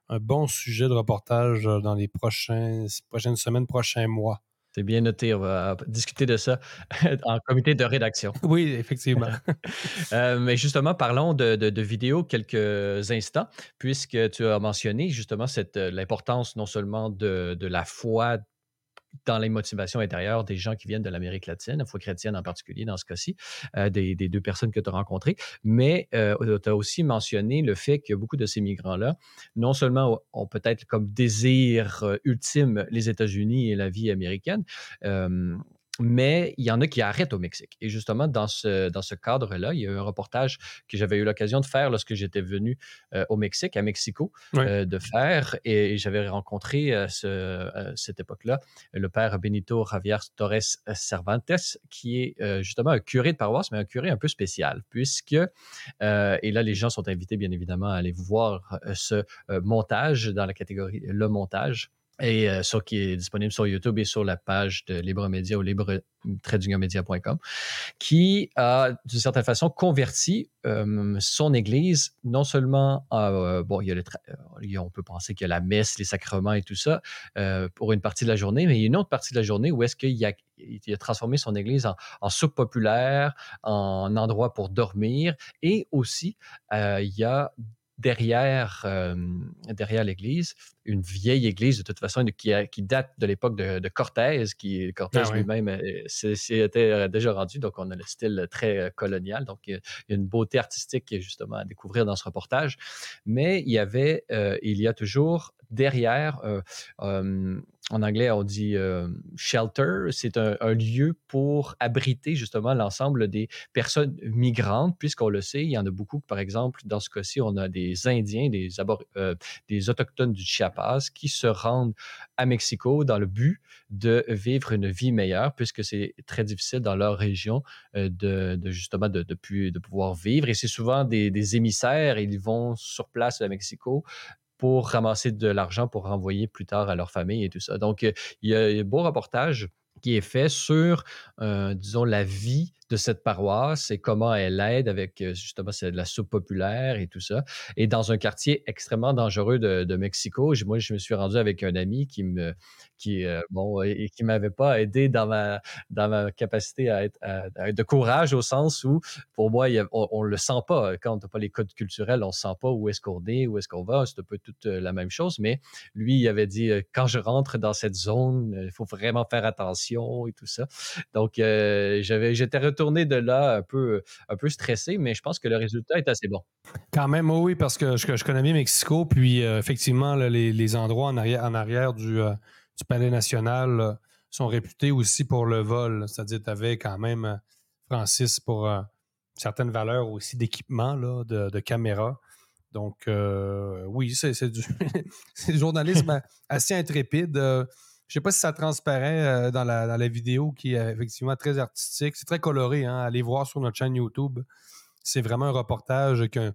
un bon sujet de reportage dans les prochaines semaines, prochains mois. C'est bien noté. On va discuter de ça en comité de rédaction. Oui, effectivement. Euh, mais justement, parlons de, vidéos quelques instants, puisque tu as mentionné justement l'importance non seulement de, de la foi dans les motivations intérieures des gens qui viennent de l'Amérique latine, la foi chrétienne en particulier dans ce cas-ci, euh, des, deux personnes que tu as rencontrées. Mais euh, tu as aussi mentionné le fait que beaucoup de ces migrants-là, non seulement ont peut-être comme désir euh, ultime les États-Unis et la vie américaine, mais il y en a qui arrêtent au Mexique. Et justement, dans ce, dans ce cadre-là, il y a eu un reportage que j'avais eu l'occasion de faire lorsque j'étais venu euh, au Mexique, à Mexico, euh, de faire. Et j'avais rencontré à euh, cette époque-là le père Benito Javier Torres Cervantes, qui est justement un curé de paroisse, mais un curé un peu spécial, puisque, et là, les gens sont invités, bien évidemment, à aller voir ce montage dans la catégorie Le montage et euh, qui est disponible sur YouTube et sur la page de Libre Média ou libre qui a d'une certaine façon converti euh, son Église non seulement à, euh, bon, il y a le on peut penser qu'il y a la messe, les sacrements et tout ça pour une partie de la journée, mais il y a une autre partie de la journée où est-ce qu'il a, il a transformé son Église en, en soupe populaire, en endroit pour dormir et aussi il y a derrière, euh, derrière l'église, une vieille église de toute façon qui, qui date de l'époque de, Cortés, qui Cortés ah lui-même euh, s'était euh, déjà rendu, donc on a le style très colonial, donc il y a une beauté artistique justement à découvrir dans ce reportage. Mais il y avait, il y a toujours derrière en anglais, on dit euh, shelter. C'est un, lieu pour abriter justement l'ensemble des personnes migrantes, puisqu'on le sait, il y en a beaucoup. Par exemple, dans ce cas-ci, on a des Indiens, des, euh, des Autochtones du Chiapas qui se rendent à Mexico dans le but de vivre une vie meilleure, puisque c'est très difficile dans leur région euh, de, justement de, pouvoir vivre. Et c'est souvent des émissaires, ils vont sur place à Mexico pour ramasser de l'argent pour renvoyer plus tard à leur famille et tout ça. Donc, il y a un beau reportage qui est fait sur, euh, disons, la vie de cette paroisse et comment elle aide avec euh, justement c'est de la soupe populaire et tout ça. Et dans un quartier extrêmement dangereux de, Mexico, moi je me suis rendu avec un ami qui me qui euh, bon et, qui m'avait pas aidé dans ma dans ma capacité à être, de courage au sens où pour moi on, ne le sent pas quand on n'a pas les codes culturels, on sent pas où est-ce qu'on est, où est-ce qu'on va, c'est un peu toute euh, la même chose. Mais lui il avait dit quand je rentre dans cette zone, il faut vraiment faire attention et tout ça. Donc j'avais j'étais tourner de là un peu, un peu stressé, mais je pense que le résultat est assez bon. Quand même, oui, parce que je, connais bien Mexico, puis euh, effectivement, les, endroits en arrière, en arrière du, euh, du Palais national euh, sont réputés aussi pour le vol. C'est-à-dire, tu avais quand même, Francis, pour certaines valeurs aussi d'équipement, de, de caméras. Donc, oui, c'est du, du, journalisme assez intrépide. Je ne sais pas si ça transparaît euh, dans, la, vidéo qui est effectivement très artistique. C'est très coloré. Hein? Allez voir sur notre chaîne YouTube. C'est vraiment un reportage qui a,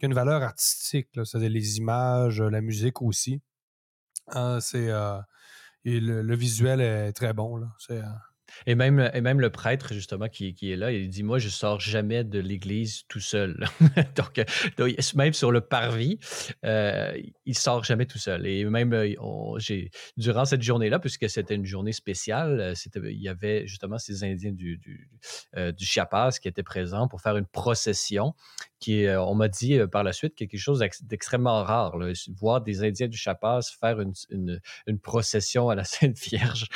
une valeur artistique. C'est-à-dire les images, la musique aussi. Ah, c'est, euh, le, visuel est très bon. Là. C'est, euh, et même, et même le prêtre, justement, qui, est là, il dit Moi, je sors jamais de l'église tout seul. donc, même sur le parvis, euh, il sort jamais tout seul. Et même, euh, durant cette journée-là, puisque c'était une journée spéciale, euh, il y avait justement ces Indiens du, du, euh, du Chiapas qui étaient présents pour faire une procession est, on m'a dit par la suite, quelque chose d'extrêmement rare. Voir des Indiens du Chapas faire une, procession à la Sainte Vierge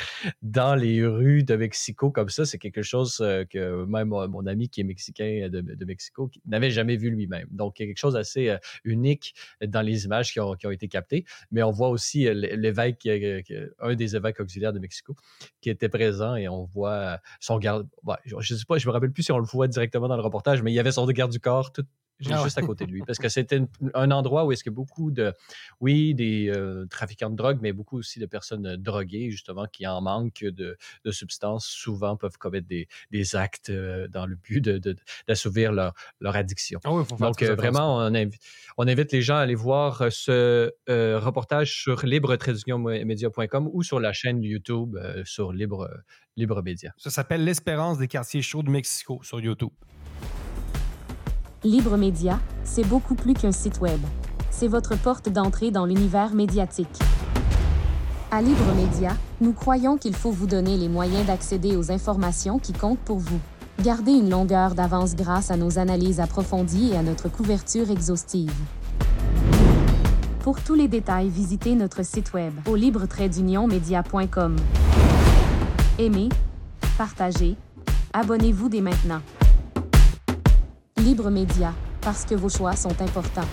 dans les rues de Mexico comme ça, c'est quelque chose que même mon ami qui est mexicain de, Mexico n'avait jamais vu lui-même. Donc, quelque chose d'assez unique dans les images qui ont, qui ont, été captées. Mais on voit aussi l'évêque, un des évêques auxiliaires de Mexico, qui était présent et on voit son garde. je ne sais pas, je me rappelle plus si on le voit directement dans le reportage, mais il y avait son garde du corps tout, ah juste à côté de lui. Parce que c'était un endroit où est-ce que beaucoup de, oui, des euh, trafiquants de drogue, mais beaucoup aussi de personnes euh, droguées, justement, qui en manquent de, substances, souvent peuvent commettre des, actes euh, dans le but d'assouvir leur, leur addiction. Ah Donc, vraiment, on invite, on invite les gens à aller voir ce reportage sur libre-media.com ou sur la chaîne YouTube sur Libre, Libre Média. Ça s'appelle L'espérance des quartiers chauds de Mexico sur YouTube. Libre Média, c'est beaucoup plus qu'un site web. C'est votre porte d'entrée dans l'univers médiatique. À Libre Média, nous croyons qu'il faut vous donner les moyens d'accéder aux informations qui comptent pour vous. Gardez une longueur d'avance grâce à nos analyses approfondies et à notre couverture exhaustive. Pour tous les détails, visitez notre site web au libre-media.com. Aimez, partagez, abonnez-vous dès maintenant. Libre Média, parce que vos choix sont importants.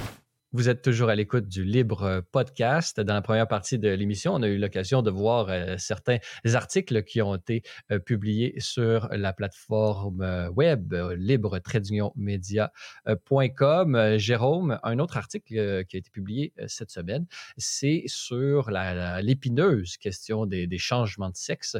Vous êtes toujours à l'écoute du Libre Podcast. Dans la première partie de l'émission, on a eu l'occasion de voir euh, certains articles qui ont été euh, publiés sur la plateforme euh, web libre-media.com. Jérôme, un autre article qui a été publié cette semaine, c'est sur l'épineuse question des, changements de sexe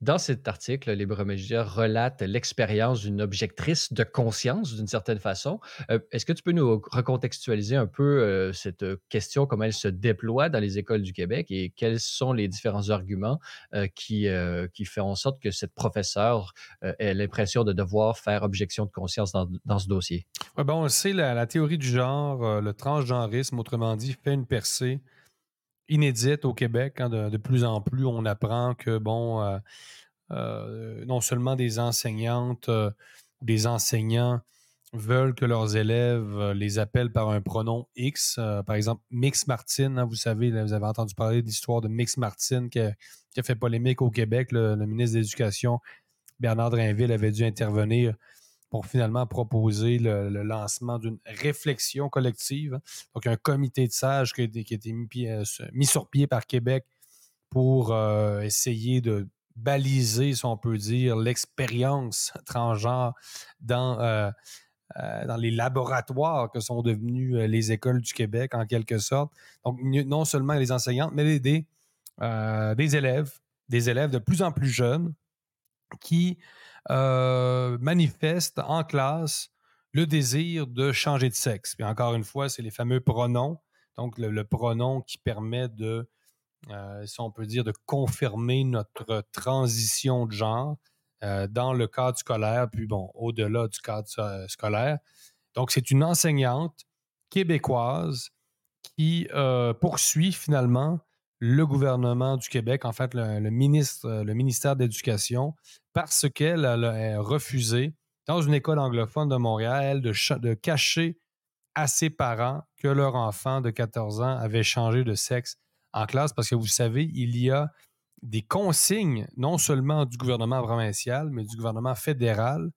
dans cet article, Libre Média relate l'expérience d'une objectrice de conscience d'une certaine façon. Euh, est-ce que tu peux nous recontextualiser un peu euh, cette question, comment elle se déploie dans les écoles du Québec et quels sont les différents arguments euh, qui, qui font en sorte que cette professeure ait l'impression de devoir faire objection de conscience dans, ce dossier? Ouais, bon, on sait, la, la théorie du genre, le transgenrisme, autrement dit, fait une percée inédite au Québec. Hein, de, plus en plus, on apprend que, bon, euh, euh, non seulement des enseignantes euh, ou des enseignants veulent que leurs élèves les appellent par un pronom X. par exemple, Mix Martin, hein, vous savez, vous avez entendu parler de l'histoire de Mix Martin qui a, fait polémique au Québec. Le, ministre de l'Éducation, Bernard Drinville, avait dû intervenir pour finalement proposer le, lancement d'une réflexion collective. Hein. Donc, un comité de sages qui a, été euh, mis, sur pied par Québec pour euh, essayer de baliser, si on peut dire, l'expérience transgenre dans, euh, dans les laboratoires que sont devenus les écoles du Québec, en quelque sorte. Donc, non seulement les enseignantes, mais des, des élèves, des élèves de plus en plus jeunes qui euh, manifeste en classe le désir de changer de sexe. Puis encore une fois, c'est les fameux pronoms. Donc, le, pronom qui permet de, euh, si on peut dire, de confirmer notre transition de genre euh, dans le cadre scolaire, puis bon, au-delà du cadre scolaire. Donc, c'est une enseignante québécoise qui poursuit finalement le gouvernement du Québec, en fait, le, ministre, le ministère de l'Éducation, parce qu'elle a refusé, dans une école anglophone de Montréal, de, de cacher à ses parents que leur enfant de 14 ans avait changé de sexe en classe, parce que vous savez, il y a des consignes, non seulement du gouvernement provincial, mais du gouvernement fédéral,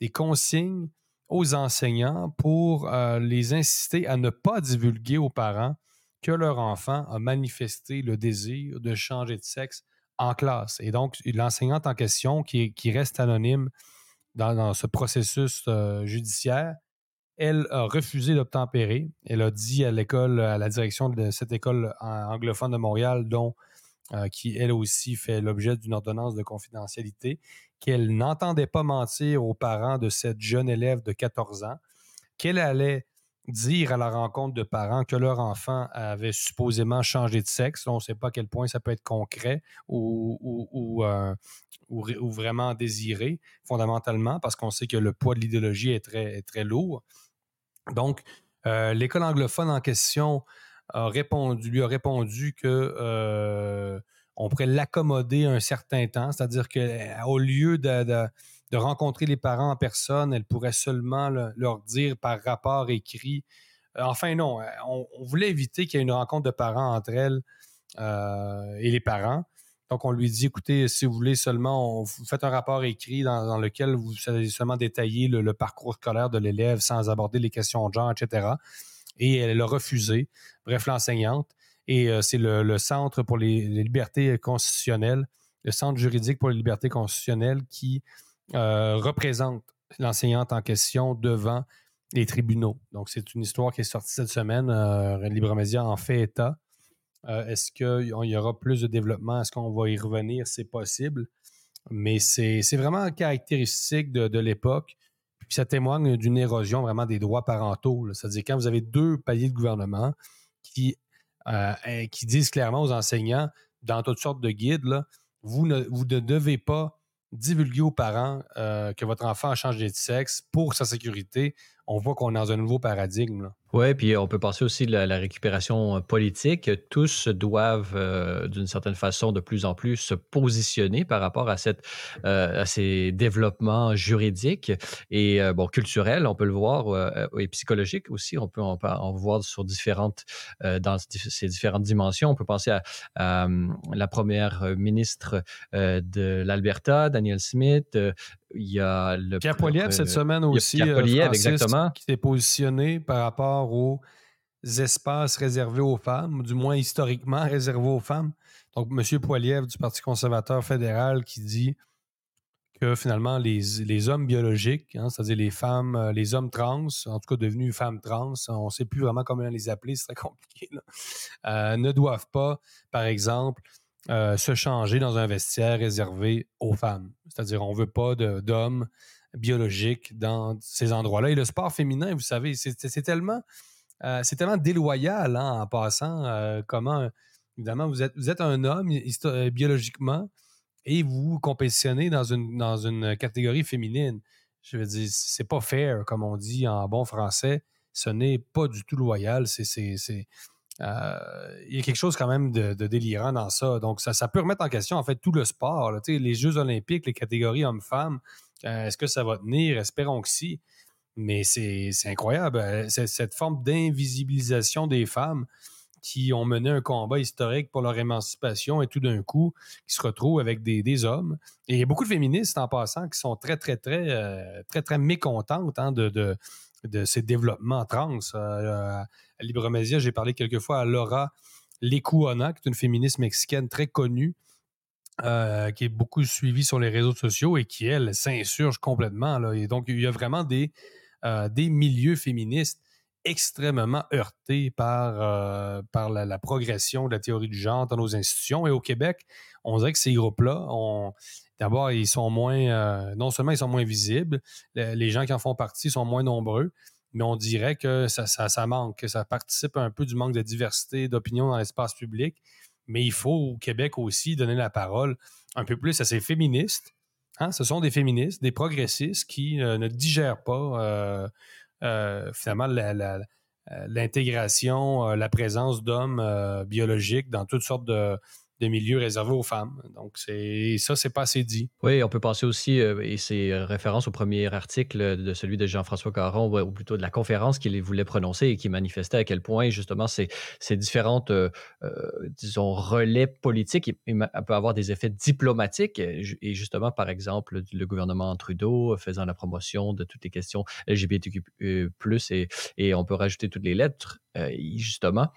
des consignes aux enseignants pour euh, les inciter à ne pas divulguer aux parents que leur enfant a manifesté le désir de changer de sexe en classe. Et donc, l'enseignante en question, qui, reste anonyme dans, ce processus euh, judiciaire, elle a refusé d'obtempérer. Elle a dit à l'école, à la direction de cette école anglophone de Montréal, dont euh, qui elle aussi fait l'objet d'une ordonnance de confidentialité, qu'elle n'entendait pas mentir aux parents de cette jeune élève de 14 ans, qu'elle allait dire à la rencontre de parents que leur enfant avait supposément changé de sexe. On ne sait pas à quel point ça peut être concret ou, ou, euh, vraiment désiré, fondamentalement, parce qu'on sait que le poids de l'idéologie est très, très lourd. Donc, euh, l'école anglophone en question a répondu, lui a répondu que euh, on pourrait l'accommoder un certain temps, c'est-à-dire qu'au lieu de rencontrer les parents en personne. Elle pourrait seulement leur dire par rapport écrit. Euh, enfin, non, on, voulait éviter qu'il y ait une rencontre de parents entre elle et les parents. Donc, on lui dit, écoutez, si vous voulez seulement, vous faites un rapport écrit dans, lequel vous allez seulement détailler le, parcours scolaire de l'élève sans aborder les questions de genre, etc. Et elle a refusé, bref, l'enseignante. Et euh, c'est le, Centre pour les, libertés constitutionnelles, le Centre juridique pour les libertés constitutionnelles qui euh, représente l'enseignante en question devant les tribunaux. Donc, c'est une histoire qui est sortie cette semaine. Euh, Libre Média en fait état. Euh, est-ce qu'il y aura plus de développement? Est-ce qu'on va y revenir? C'est possible. Mais c'est vraiment caractéristique de, l'époque. Puis ça témoigne d'une érosion vraiment des droits parentaux. C'est-à-dire quand vous avez deux paliers de gouvernement qui, euh, qui disent clairement aux enseignants, dans toutes sortes de guides, vous, ne, vous ne devez pas divulguer aux parents euh, que votre enfant a changé de sexe pour sa sécurité. On voit qu'on est dans un nouveau paradigme. Oui, puis on peut penser aussi à la, récupération euh, politique. Tous doivent, euh, d'une certaine façon, de plus en plus se positionner par rapport à, cette, euh, à ces développements juridiques et bon, culturels, on peut le voir, et psychologiques aussi. On peut en, voir sur différentes, dans ces différentes dimensions. On peut penser à, la première ministre de l'Alberta, Daniel Smith, il y a le. Pierre Poilievre, cette semaine aussi. Pierre Poilievre, exactement. Qui s'est positionné par rapport aux espaces réservés aux femmes, du moins historiquement réservés aux femmes. Donc, M. Poilievre du Parti conservateur fédéral qui dit que finalement, les, les hommes biologiques, hein, c'est-à-dire les femmes, euh, les hommes trans, en tout cas devenus femmes trans, on ne sait plus vraiment comment les appeler, c'est très compliqué, euh, ne doivent pas, par exemple, euh, se changer dans un vestiaire réservé aux femmes. C'est-à-dire, on ne veut pas d'hommes biologiques dans ces endroits-là. Et le sport féminin, vous savez, c'est tellement, euh, tellement déloyal hein, en passant. Euh, comment, évidemment, vous êtes, vous êtes un homme biologiquement et vous compétitionnez dans une, dans une catégorie féminine. Je veux dire, c'est pas fair, comme on dit en bon français. Ce n'est pas du tout loyal. C'est il y a quelque chose quand même de, délirant dans ça. Donc, ça, peut remettre en question, en fait, tout le sport. les Jeux olympiques, les catégories hommes-femmes, euh, est-ce que ça va tenir? Espérons que si. Mais c'est incroyable. Euh, cette forme d'invisibilisation des femmes qui ont mené un combat historique pour leur émancipation et tout d'un coup, qui se retrouvent avec des, hommes. Et il y a beaucoup de féministes, en passant, qui sont très, très, très, très, très, mécontentes hein, de ces développements trans. Euh, à Libre Média, j'ai parlé quelquefois à Laura Lecuona, qui est une féministe mexicaine très connue, euh, qui est beaucoup suivie sur les réseaux sociaux et qui, elle, s'insurge complètement. Et donc, il y a vraiment des, euh, milieux féministes extrêmement heurtés par, par la, progression de la théorie du genre dans nos institutions. Et au Québec, on dirait que ces groupes-là, d'abord, ils sont moins, euh, non seulement ils sont moins visibles, les gens qui en font partie sont moins nombreux, mais on dirait que ça, manque, que ça participe un peu du manque de diversité d'opinion dans l'espace public. Mais il faut au Québec aussi donner la parole un peu plus à ces féministes. Hein. Ce sont des féministes, des progressistes qui euh, ne digèrent pas euh, finalement l'intégration, la présence d'hommes biologiques dans toutes sortes de, des milieux réservés aux femmes. Donc, ça, c'est pas assez dit. Oui, on peut penser aussi, euh, et c'est référence au premier article de celui de Jean-François Caron, ou plutôt de la conférence qu'il voulait prononcer et qui manifestait à quel point, justement, ces, ces différentes, euh, euh, disons, relais politiques peuvent avoir des effets diplomatiques. Et justement, par exemple, le gouvernement Trudeau faisant la promotion de toutes les questions LGBTQ, et, et on peut rajouter toutes les lettres, justement,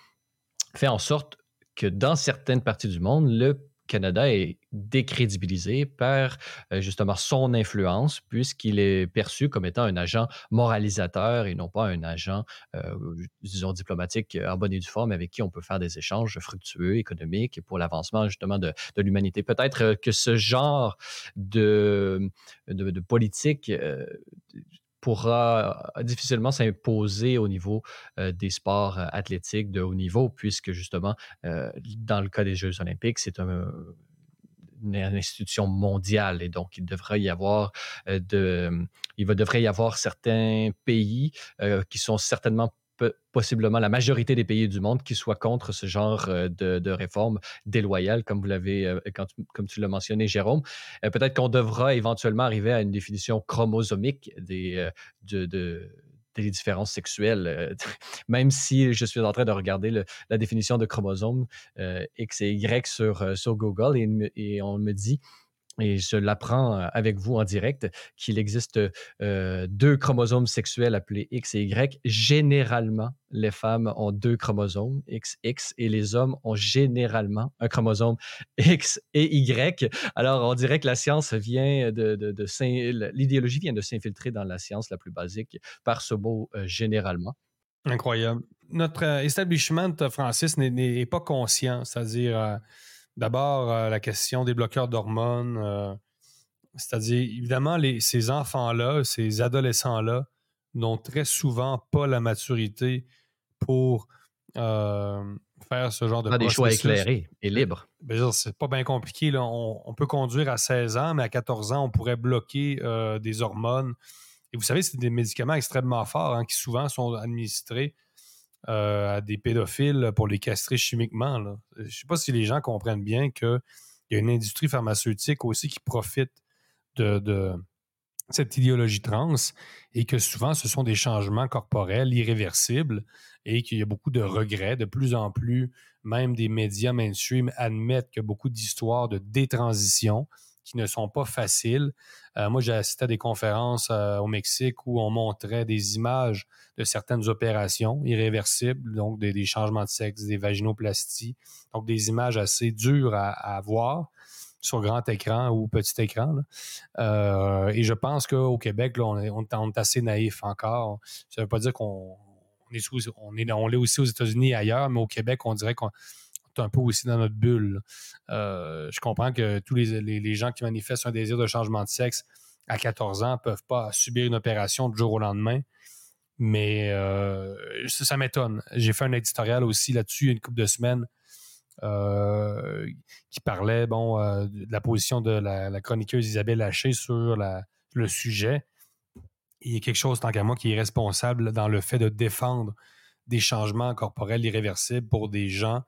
fait en sorte que dans certaines parties du monde, le Canada est décrédibilisé par euh, justement son influence, puisqu'il est perçu comme étant un agent moralisateur et non pas un agent, euh, disons, diplomatique en bonne et due forme avec qui on peut faire des échanges fructueux, économiques pour l'avancement justement de, l'humanité. Peut-être euh, que ce genre de, politique pourra euh, difficilement s'imposer au niveau euh, des sports euh, athlétiques de haut niveau, puisque justement, dans le cas des Jeux olympiques, c'est une institution mondiale et donc il devrait y avoir de, il devrait y avoir certains pays qui sont certainement possiblement la majorité des pays du monde qui soient contre ce genre de, de réforme déloyale, comme vous l'avez, comme tu l'as mentionné, Jérôme. Peut-être qu'on devra éventuellement arriver à une définition chromosomique des, de, des différences sexuelles, même si je suis en train de regarder la définition de chromosome X et Y sur, sur Google et, on me dit et je l'apprends euh, avec vous en direct, qu'il existe euh, deux chromosomes sexuels appelés X et Y. Généralement, les femmes ont deux chromosomes XX et les hommes ont généralement un chromosome X et Y. Alors, on dirait que la science vient de, de, l'idéologie vient de s'infiltrer dans la science la plus basique par ce mot euh, généralement. Incroyable. Notre establishment, Francis, n'est pas conscient, c'est-à-dire D'abord, euh, la question des bloqueurs d'hormones. Euh, c'est-à-dire, évidemment, ces enfants-là, ces adolescents-là, n'ont très souvent pas la maturité pour euh, faire ce genre de des choix éclairés et libres. C'est pas bien compliqué. Là. On, peut conduire à 16 ans, mais à 14 ans, on pourrait bloquer des hormones. Et vous savez, c'est des médicaments extrêmement forts hein, qui souvent sont administrés euh, à des pédophiles pour les castrer chimiquement. Je ne sais pas si les gens comprennent bien qu'il y a une industrie pharmaceutique aussi qui profite de, cette idéologie trans et que souvent ce sont des changements corporels irréversibles et qu'il y a beaucoup de regrets. De plus en plus, même des médias mainstream admettent qu'il y a beaucoup d'histoires de détransition qui ne sont pas faciles. Euh, moi, j'ai assisté à des conférences euh, au Mexique où on montrait des images de certaines opérations irréversibles, donc des, changements de sexe, des vaginoplasties, donc des images assez dures à, voir sur grand écran ou petit écran. Euh, et je pense qu'au Québec, on, est, assez naïf encore. Ça ne veut pas dire qu'on est, on est, on aussi aux États-Unis et ailleurs, mais au Québec, on dirait qu'on un peu aussi dans notre bulle. Euh, je comprends que tous les, gens qui manifestent un désir de changement de sexe à 14 ans ne peuvent pas subir une opération du jour au lendemain. Mais euh, ça, m'étonne. J'ai fait un éditorial aussi là-dessus il y a une couple de semaines euh, qui parlait bon, de la position de la, chroniqueuse Isabelle Haché sur le sujet. Il y a quelque chose, tant qu'à moi, qui est responsable dans le fait de défendre des changements corporels irréversibles pour des gens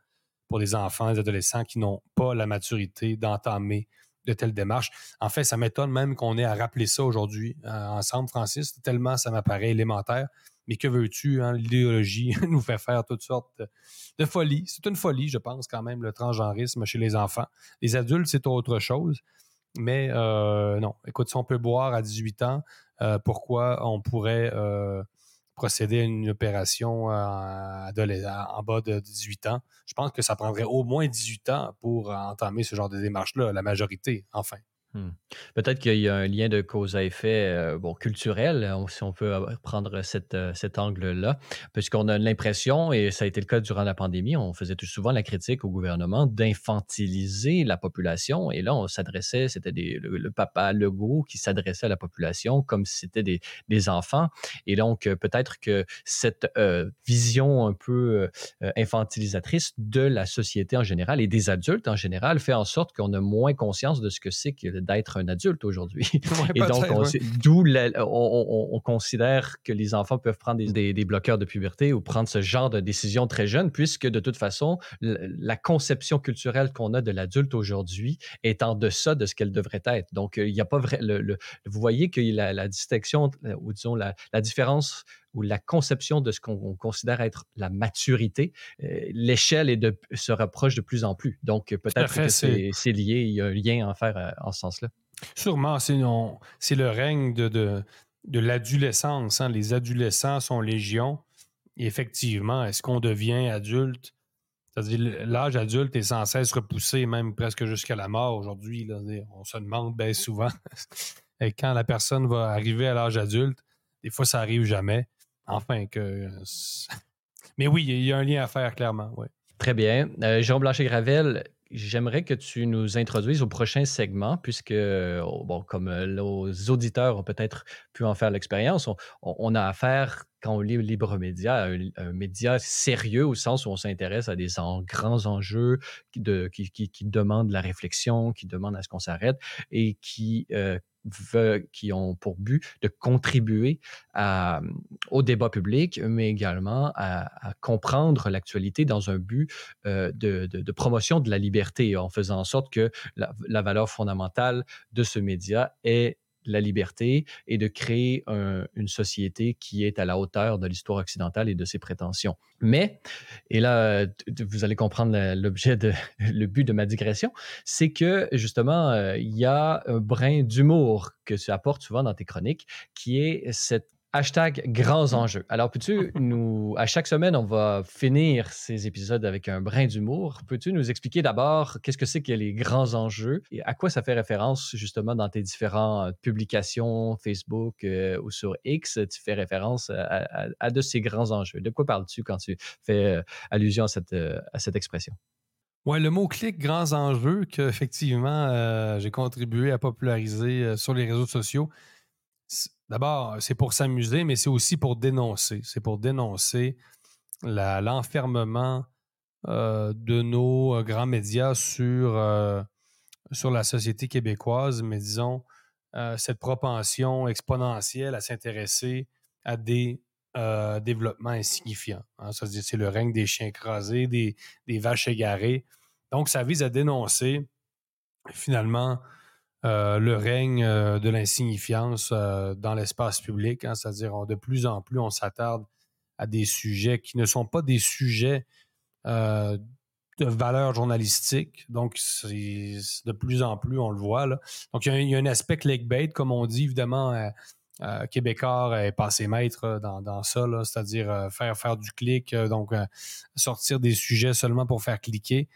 pour des enfants, des adolescents qui n'ont pas la maturité d'entamer de telles démarches. En fait, ça m'étonne même qu'on ait à rappeler ça aujourd'hui euh, ensemble, Francis, tellement ça m'apparaît élémentaire. Mais que veux-tu, hein, l'idéologie nous fait faire toutes sortes de folies. C'est une folie, je pense, quand même, le transgenrisme chez les enfants. Les adultes, c'est autre chose. Mais euh, non, écoute, si on peut boire à 18 ans, euh, pourquoi on pourrait procéder à une opération en, en bas de 18 ans. Je pense que ça prendrait au moins 18 ans pour entamer ce genre de démarche-là, la majorité, enfin. Hmm. Peut-être qu'il y a un lien de cause à effet euh, bon, culturel, euh, si on peut prendre cette, euh, cet angle-là, puisqu'on a l'impression, et ça a été le cas durant la pandémie, on faisait souvent la critique au gouvernement d'infantiliser la population. Et là, on s'adressait, c'était le, papa Legault qui s'adressait à la population comme si c'était des, des, enfants. Et donc, peut-être que cette vision un peu infantilisatrice de la société en général et des adultes en général fait en sorte qu'on a moins conscience de ce que c'est que d'être un adulte aujourd'hui. et donc, d'où on, considère que les enfants peuvent prendre des, bloqueurs de puberté ou prendre ce genre de décision très jeune, puisque de toute façon, la conception culturelle qu'on a de l'adulte aujourd'hui est en deçà de ce qu'elle devrait être. Donc, il n'y a pas vrai. Le, vous voyez que la, la distinction, euh, ou disons la, la différence ou la conception de ce qu'on considère être la maturité, euh, l'échelle est de, se rapproche de plus en plus. Donc, peut-être que c'est lié, il y a un lien à faire euh, en ce sens-là. Sûrement, c'est le règne de, de, l'adolescence. Hein. Les adolescents sont légion. effectivement, est-ce qu'on devient adulte? C'est-à-dire, l'âge adulte est sans cesse repoussé, même presque jusqu'à la mort aujourd'hui. On se demande bien souvent quand la personne va arriver à l'âge adulte. Des fois, ça arrive jamais. Enfin, que. Mais oui, il y a un lien à faire, clairement. Très bien. Euh, Jérôme Blanchet-Gravel, j'aimerais que tu nous introduises au prochain segment, puisque, oh, bon, comme euh, nos auditeurs ont peut-être pu en faire l'expérience, on, a affaire, quand on lit Libre Média, à un, média sérieux au sens où on s'intéresse à des grands enjeux qui, de, qui, qui, demandent la réflexion, qui demandent à ce qu'on s'arrête et qui euh, qui ont pour but de contribuer au débat public, mais également à, comprendre l'actualité dans un but de, promotion de la liberté, en faisant en sorte que la, la valeur fondamentale de ce média est la liberté et de créer une société qui est à la hauteur de l'histoire occidentale et de ses prétentions. Mais, et là, vous allez comprendre l'objet de, le but de ma digression, c'est que justement, euh, il y a un brin d'humour que tu apportes souvent dans tes chroniques, qui est cette Hashtag grands enjeux. Alors, peux-tu nous, à chaque semaine, on va finir ces épisodes avec un brin d'humour. Peux-tu nous expliquer d'abord qu'est-ce que c'est que les grands enjeux et à quoi ça fait référence justement dans tes différentes publications Facebook euh, ou sur X? Tu fais référence à, de ces grands enjeux? De quoi parles-tu quand tu fais euh, allusion à cette, euh, à cette expression? Oui, le mot-clic grands enjeux qu'effectivement j'ai contribué à populariser sur les réseaux sociaux D'abord, c'est pour s'amuser, mais c'est aussi pour dénoncer. C'est pour dénoncer l'enfermement euh, de nos euh, grands médias sur, euh, sur la société québécoise, mais disons, cette propension exponentielle à s'intéresser à des développements insignifiants. Hein. c'est le règne des chiens écrasés, des, des vaches égarées. Donc, ça vise à dénoncer finalement euh, le règne euh, de l'insignifiance euh, dans l'espace public, hein, c'est-à-dire de plus en plus on s'attarde à des sujets qui ne sont pas des sujets de valeur journalistique. Donc, de plus en plus, on le voit. Donc, il y, a, un aspect clickbait, comme on dit, évidemment. Québécois est passé maître dans, dans ça, c'est-à-dire faire faire du clic, donc sortir des sujets seulement pour faire cliquer.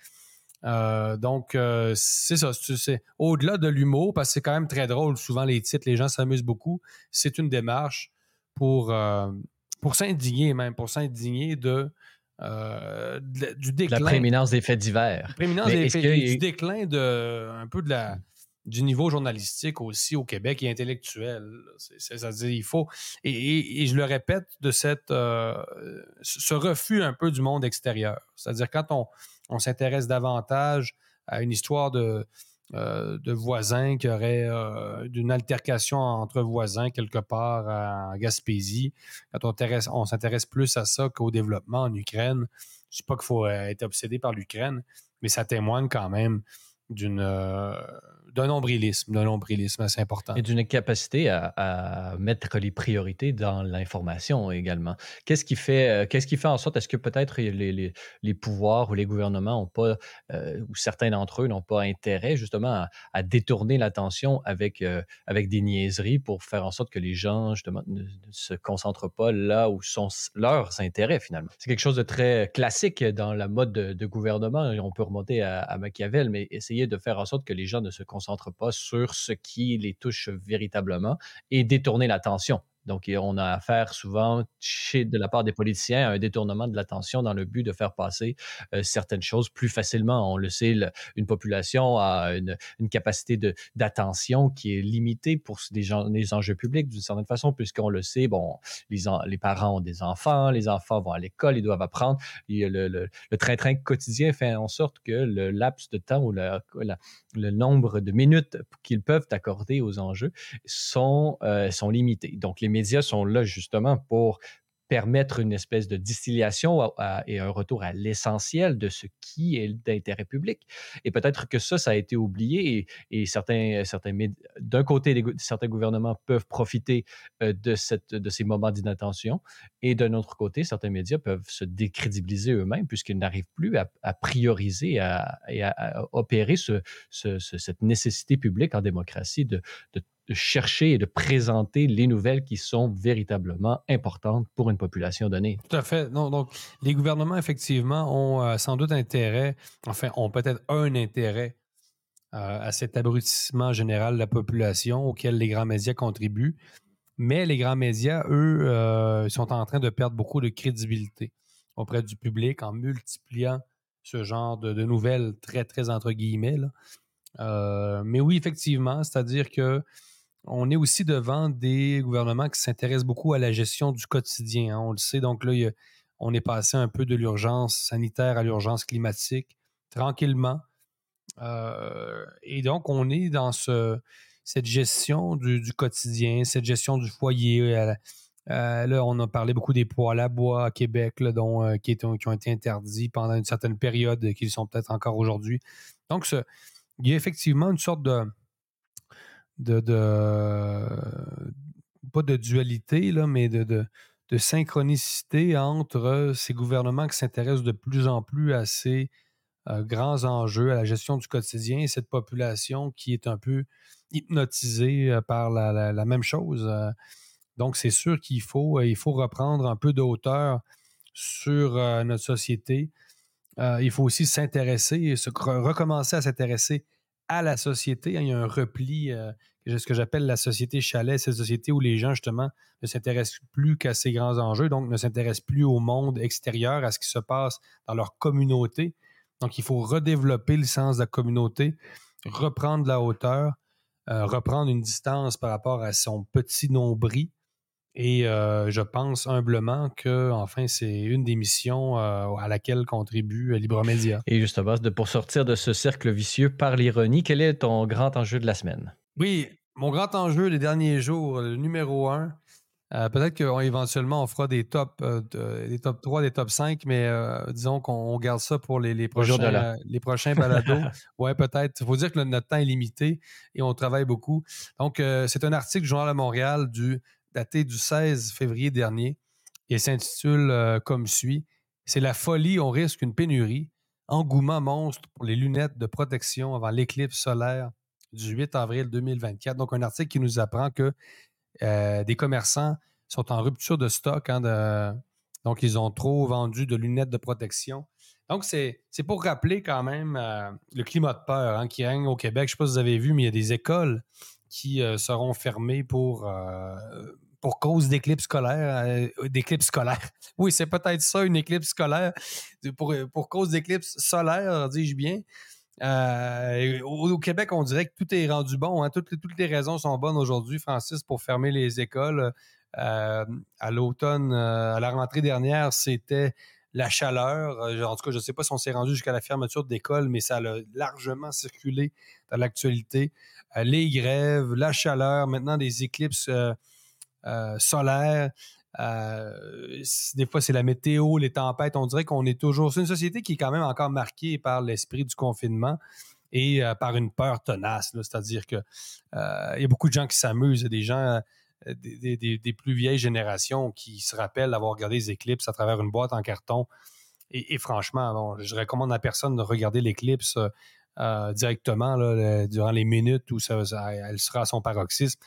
Euh, donc, euh, c'est ça. C'est, au-delà de l'humour, parce que c'est quand même très drôle, souvent les titres, les gens s'amusent beaucoup. C'est une démarche pour, euh, pour s'indigner même, pour s'indigner de, du déclin. La prééminence des faits divers. prééminence des faits, du déclin de, un peu de la, du niveau journalistique aussi au Québec et intellectuel. C'est-à-dire, il faut, et, je le répète, de cette, ce refus un peu du monde extérieur. C'est-à-dire, quand on, on s'intéresse davantage à une histoire de, euh, de voisins qui aurait euh, d'une altercation entre voisins quelque part en Gaspésie. Quand on, s'intéresse plus à ça qu'au développement en Ukraine, je ne dis pas qu'il faut euh, être obsédé par l'Ukraine, mais ça témoigne quand même d'une d'un nombrilisme, d'un nombrilisme assez important. Et d'une capacité à, mettre les priorités dans l'information également. Qu'est-ce qui fait, euh, qui fait en sorte, est-ce que peut-être les, les, pouvoirs ou les gouvernements ont pas, euh, ou certains d'entre eux n'ont pas intérêt justement à, détourner l'attention avec, euh, avec des niaiseries pour faire en sorte que les gens justement ne, se concentrent pas là où sont leurs intérêts finalement? C'est quelque chose de très classique dans la mode de, gouvernement. On peut remonter à, à Machiavel, mais essayer de faire en sorte que les gens ne se concentrent concentre pas sur ce qui les touche véritablement et détourner l'attention. Donc, on a affaire souvent de la part des politiciens à un détournement de l'attention dans le but de faire passer euh, certaines choses plus facilement. On le sait, une population a une, capacité d'attention qui est limitée pour des, gens, des enjeux publics d'une certaine façon, puisqu'on le sait, bon, les, les, parents ont des enfants, les enfants vont à l'école, ils doivent apprendre. le train-train quotidien fait en sorte que le laps de temps ou le, le nombre de minutes qu'ils peuvent accorder aux enjeux sont, euh, sont limités. Donc, les médias sont là justement pour permettre une espèce de distillation et un retour à l'essentiel de ce qui est d'intérêt public. Et peut-être que ça, ça a été oublié et, certains, certains d'un côté, certains gouvernements peuvent profiter euh, de, cette, de ces moments d'inattention et d'un autre côté, certains médias peuvent se décrédibiliser eux-mêmes puisqu'ils n'arrivent plus à, prioriser et à, opérer ce, cette nécessité publique en démocratie de chercher et de présenter les nouvelles qui sont véritablement importantes pour une population donnée. Tout à fait. Donc, les gouvernements, effectivement, ont euh, sans doute intérêt, enfin, ont peut-être un intérêt euh, à cet abrutissement général de la population auquel les grands médias contribuent. Mais les grands médias, eux, euh, sont en train de perdre beaucoup de crédibilité auprès du public en multipliant ce genre de, nouvelles très, très entre guillemets. mais oui, effectivement, c'est-à-dire que on est aussi devant des gouvernements qui s'intéressent beaucoup à la gestion du quotidien. Hein. on le sait, donc là, on est passé un peu de l'urgence sanitaire à l'urgence climatique tranquillement. Euh, et donc, on est dans ce, cette gestion du, quotidien, cette gestion du foyer. Euh, euh, là, on a parlé beaucoup des poêles à bois à Québec, qui, ont été interdits pendant une certaine période, qui sont peut-être encore aujourd'hui. Donc, il y a effectivement une sorte de, de, pas de dualité, là, mais de, synchronicité entre ces gouvernements qui s'intéressent de plus en plus à ces euh, grands enjeux, à la gestion du quotidien et cette population qui est un peu hypnotisée euh, par la, même chose. Euh. donc, c'est sûr qu'il faut, faut reprendre un peu de hauteur sur notre société. il faut aussi s'intéresser, recommencer à s'intéresser à la société. Il y a un repli, ce que j'appelle la société chalet, cette société où les gens, justement, ne s'intéressent plus qu'à ces grands enjeux, donc ne s'intéressent plus au monde extérieur, à ce qui se passe dans leur communauté, donc, il faut redévelopper le sens de la communauté, reprendre de la hauteur, euh, reprendre une distance par rapport à son petit nombril. Et euh, je pense humblement que, enfin, c'est une des missions euh, à laquelle contribue Libre Média. Et justement, de, pour sortir de ce cercle vicieux par l'ironie, quel est ton grand enjeu de la semaine? Oui, mon grand enjeu des derniers jours, le numéro un, euh, peut-être qu'éventuellement, on, fera des top, euh, des top 3, des top 5, mais euh, disons qu'on garde ça pour les, les prochains, les prochains balados. ouais, peut-être. Il faut dire que notre temps est limité et on travaille beaucoup. Donc, c'est un article du Journal de Montréal du, daté du 16 février dernier et s'intitule comme suit C'est la folie, on risque une pénurie. Engouement monstre pour les lunettes de protection avant l'éclipse solaire du 8 avril 2024. Donc, un article qui nous apprend que euh, des commerçants sont en rupture de stock. Hein, donc, ils ont trop vendu de lunettes de protection. Donc, c'est pour rappeler quand même euh, le climat de peur hein, qui règne au Québec. Je ne sais pas si vous avez vu, mais il y a des écoles qui euh, seront fermées pour, pour cause d'éclipse scolaire. d'éclipse scolaire. Oui, c'est peut-être ça, une éclipse scolaire. Pour, pour cause d'éclipse solaire, dis-je bien. Euh, au, Québec, on dirait que tout est rendu bon. Hein. Toutes, les raisons sont bonnes aujourd'hui, Francis, pour fermer les écoles. Euh, à l'automne, euh, à la rentrée dernière, c'était la chaleur. En tout cas, je ne sais pas si on s'est rendu jusqu'à la fermeture d'école, mais ça a largement circulé dans l'actualité. les grèves, la chaleur, maintenant des éclipses solaires. Euh, des fois, c'est la météo, les tempêtes. On dirait qu'on est toujours. C'est une société qui est quand même encore marquée par l'esprit du confinement et euh, par une peur tenace. C'est-à-dire qu'il euh, y a beaucoup de gens qui s'amusent. des gens, des, plus vieilles générations qui se rappellent avoir regardé les éclipses à travers une boîte en carton. Et, franchement, je recommande à personne de regarder l'éclipse directement durant les minutes où elle sera à son paroxysme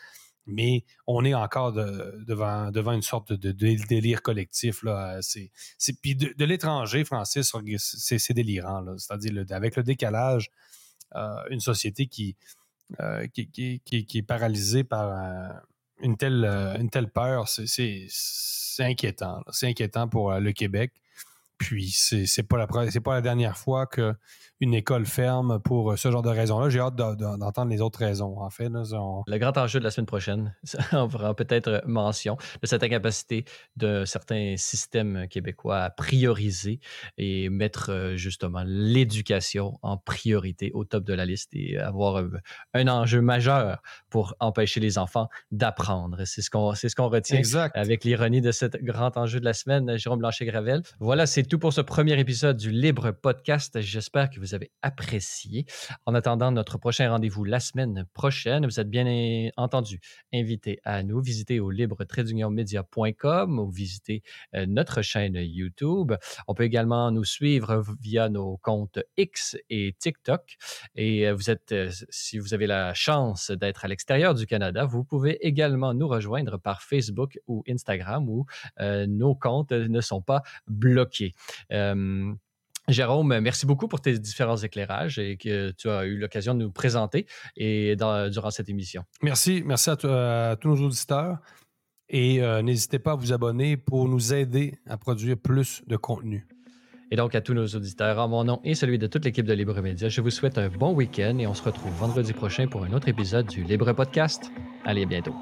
mais on est encore devant, une sorte de, délire collectif. C'est, puis de, l'étranger, Francis, c'est, délirant. C'est-à-dire, avec le décalage, euh, une société qui, euh, qui, est paralysée par une, telle, peur, c'est, inquiétant. C'est inquiétant pour euh, le Québec. Puis, c'est, c'est pas, la, c'est pas la dernière fois que une école ferme pour ce genre de raisons-là. J'ai hâte d'entendre les autres raisons, en fait. Le grand enjeu de la semaine prochaine, on fera peut-être mention de cette incapacité de certains systèmes québécois à prioriser et mettre euh, justement l'éducation en priorité au top de la liste et avoir euh, un enjeu majeur pour empêcher les enfants d'apprendre. C'est ce qu'on ce qu'on retient avec l'ironie de ce grand enjeu de la semaine, Jérôme Blanchet-Gravel. Voilà, c'est tout pour ce premier épisode du Libre Podcast. J'espère que vous avez apprécié. En attendant notre prochain rendez-vous la semaine prochaine, vous êtes bien entendu invité à nous visiter au libre ou visiter euh, notre chaîne YouTube. On peut également nous suivre via nos comptes X et TikTok. Et euh, vous êtes, euh, si vous avez la chance d'être à l'extérieur du Canada, vous pouvez également nous rejoindre par Facebook ou Instagram où nos comptes ne sont pas bloqués. Jérôme, merci beaucoup pour tes différents éclairages et que tu as eu l'occasion de nous présenter et durant cette émission. Merci, merci à, tous nos auditeurs et euh, n'hésitez pas à vous abonner pour nous aider à produire plus de contenu. Et donc à tous nos auditeurs, en mon nom et celui de toute l'équipe de Libre Média, je vous souhaite un bon week-end et on se retrouve vendredi prochain pour un autre épisode du Libre Podcast. Allez, bientôt.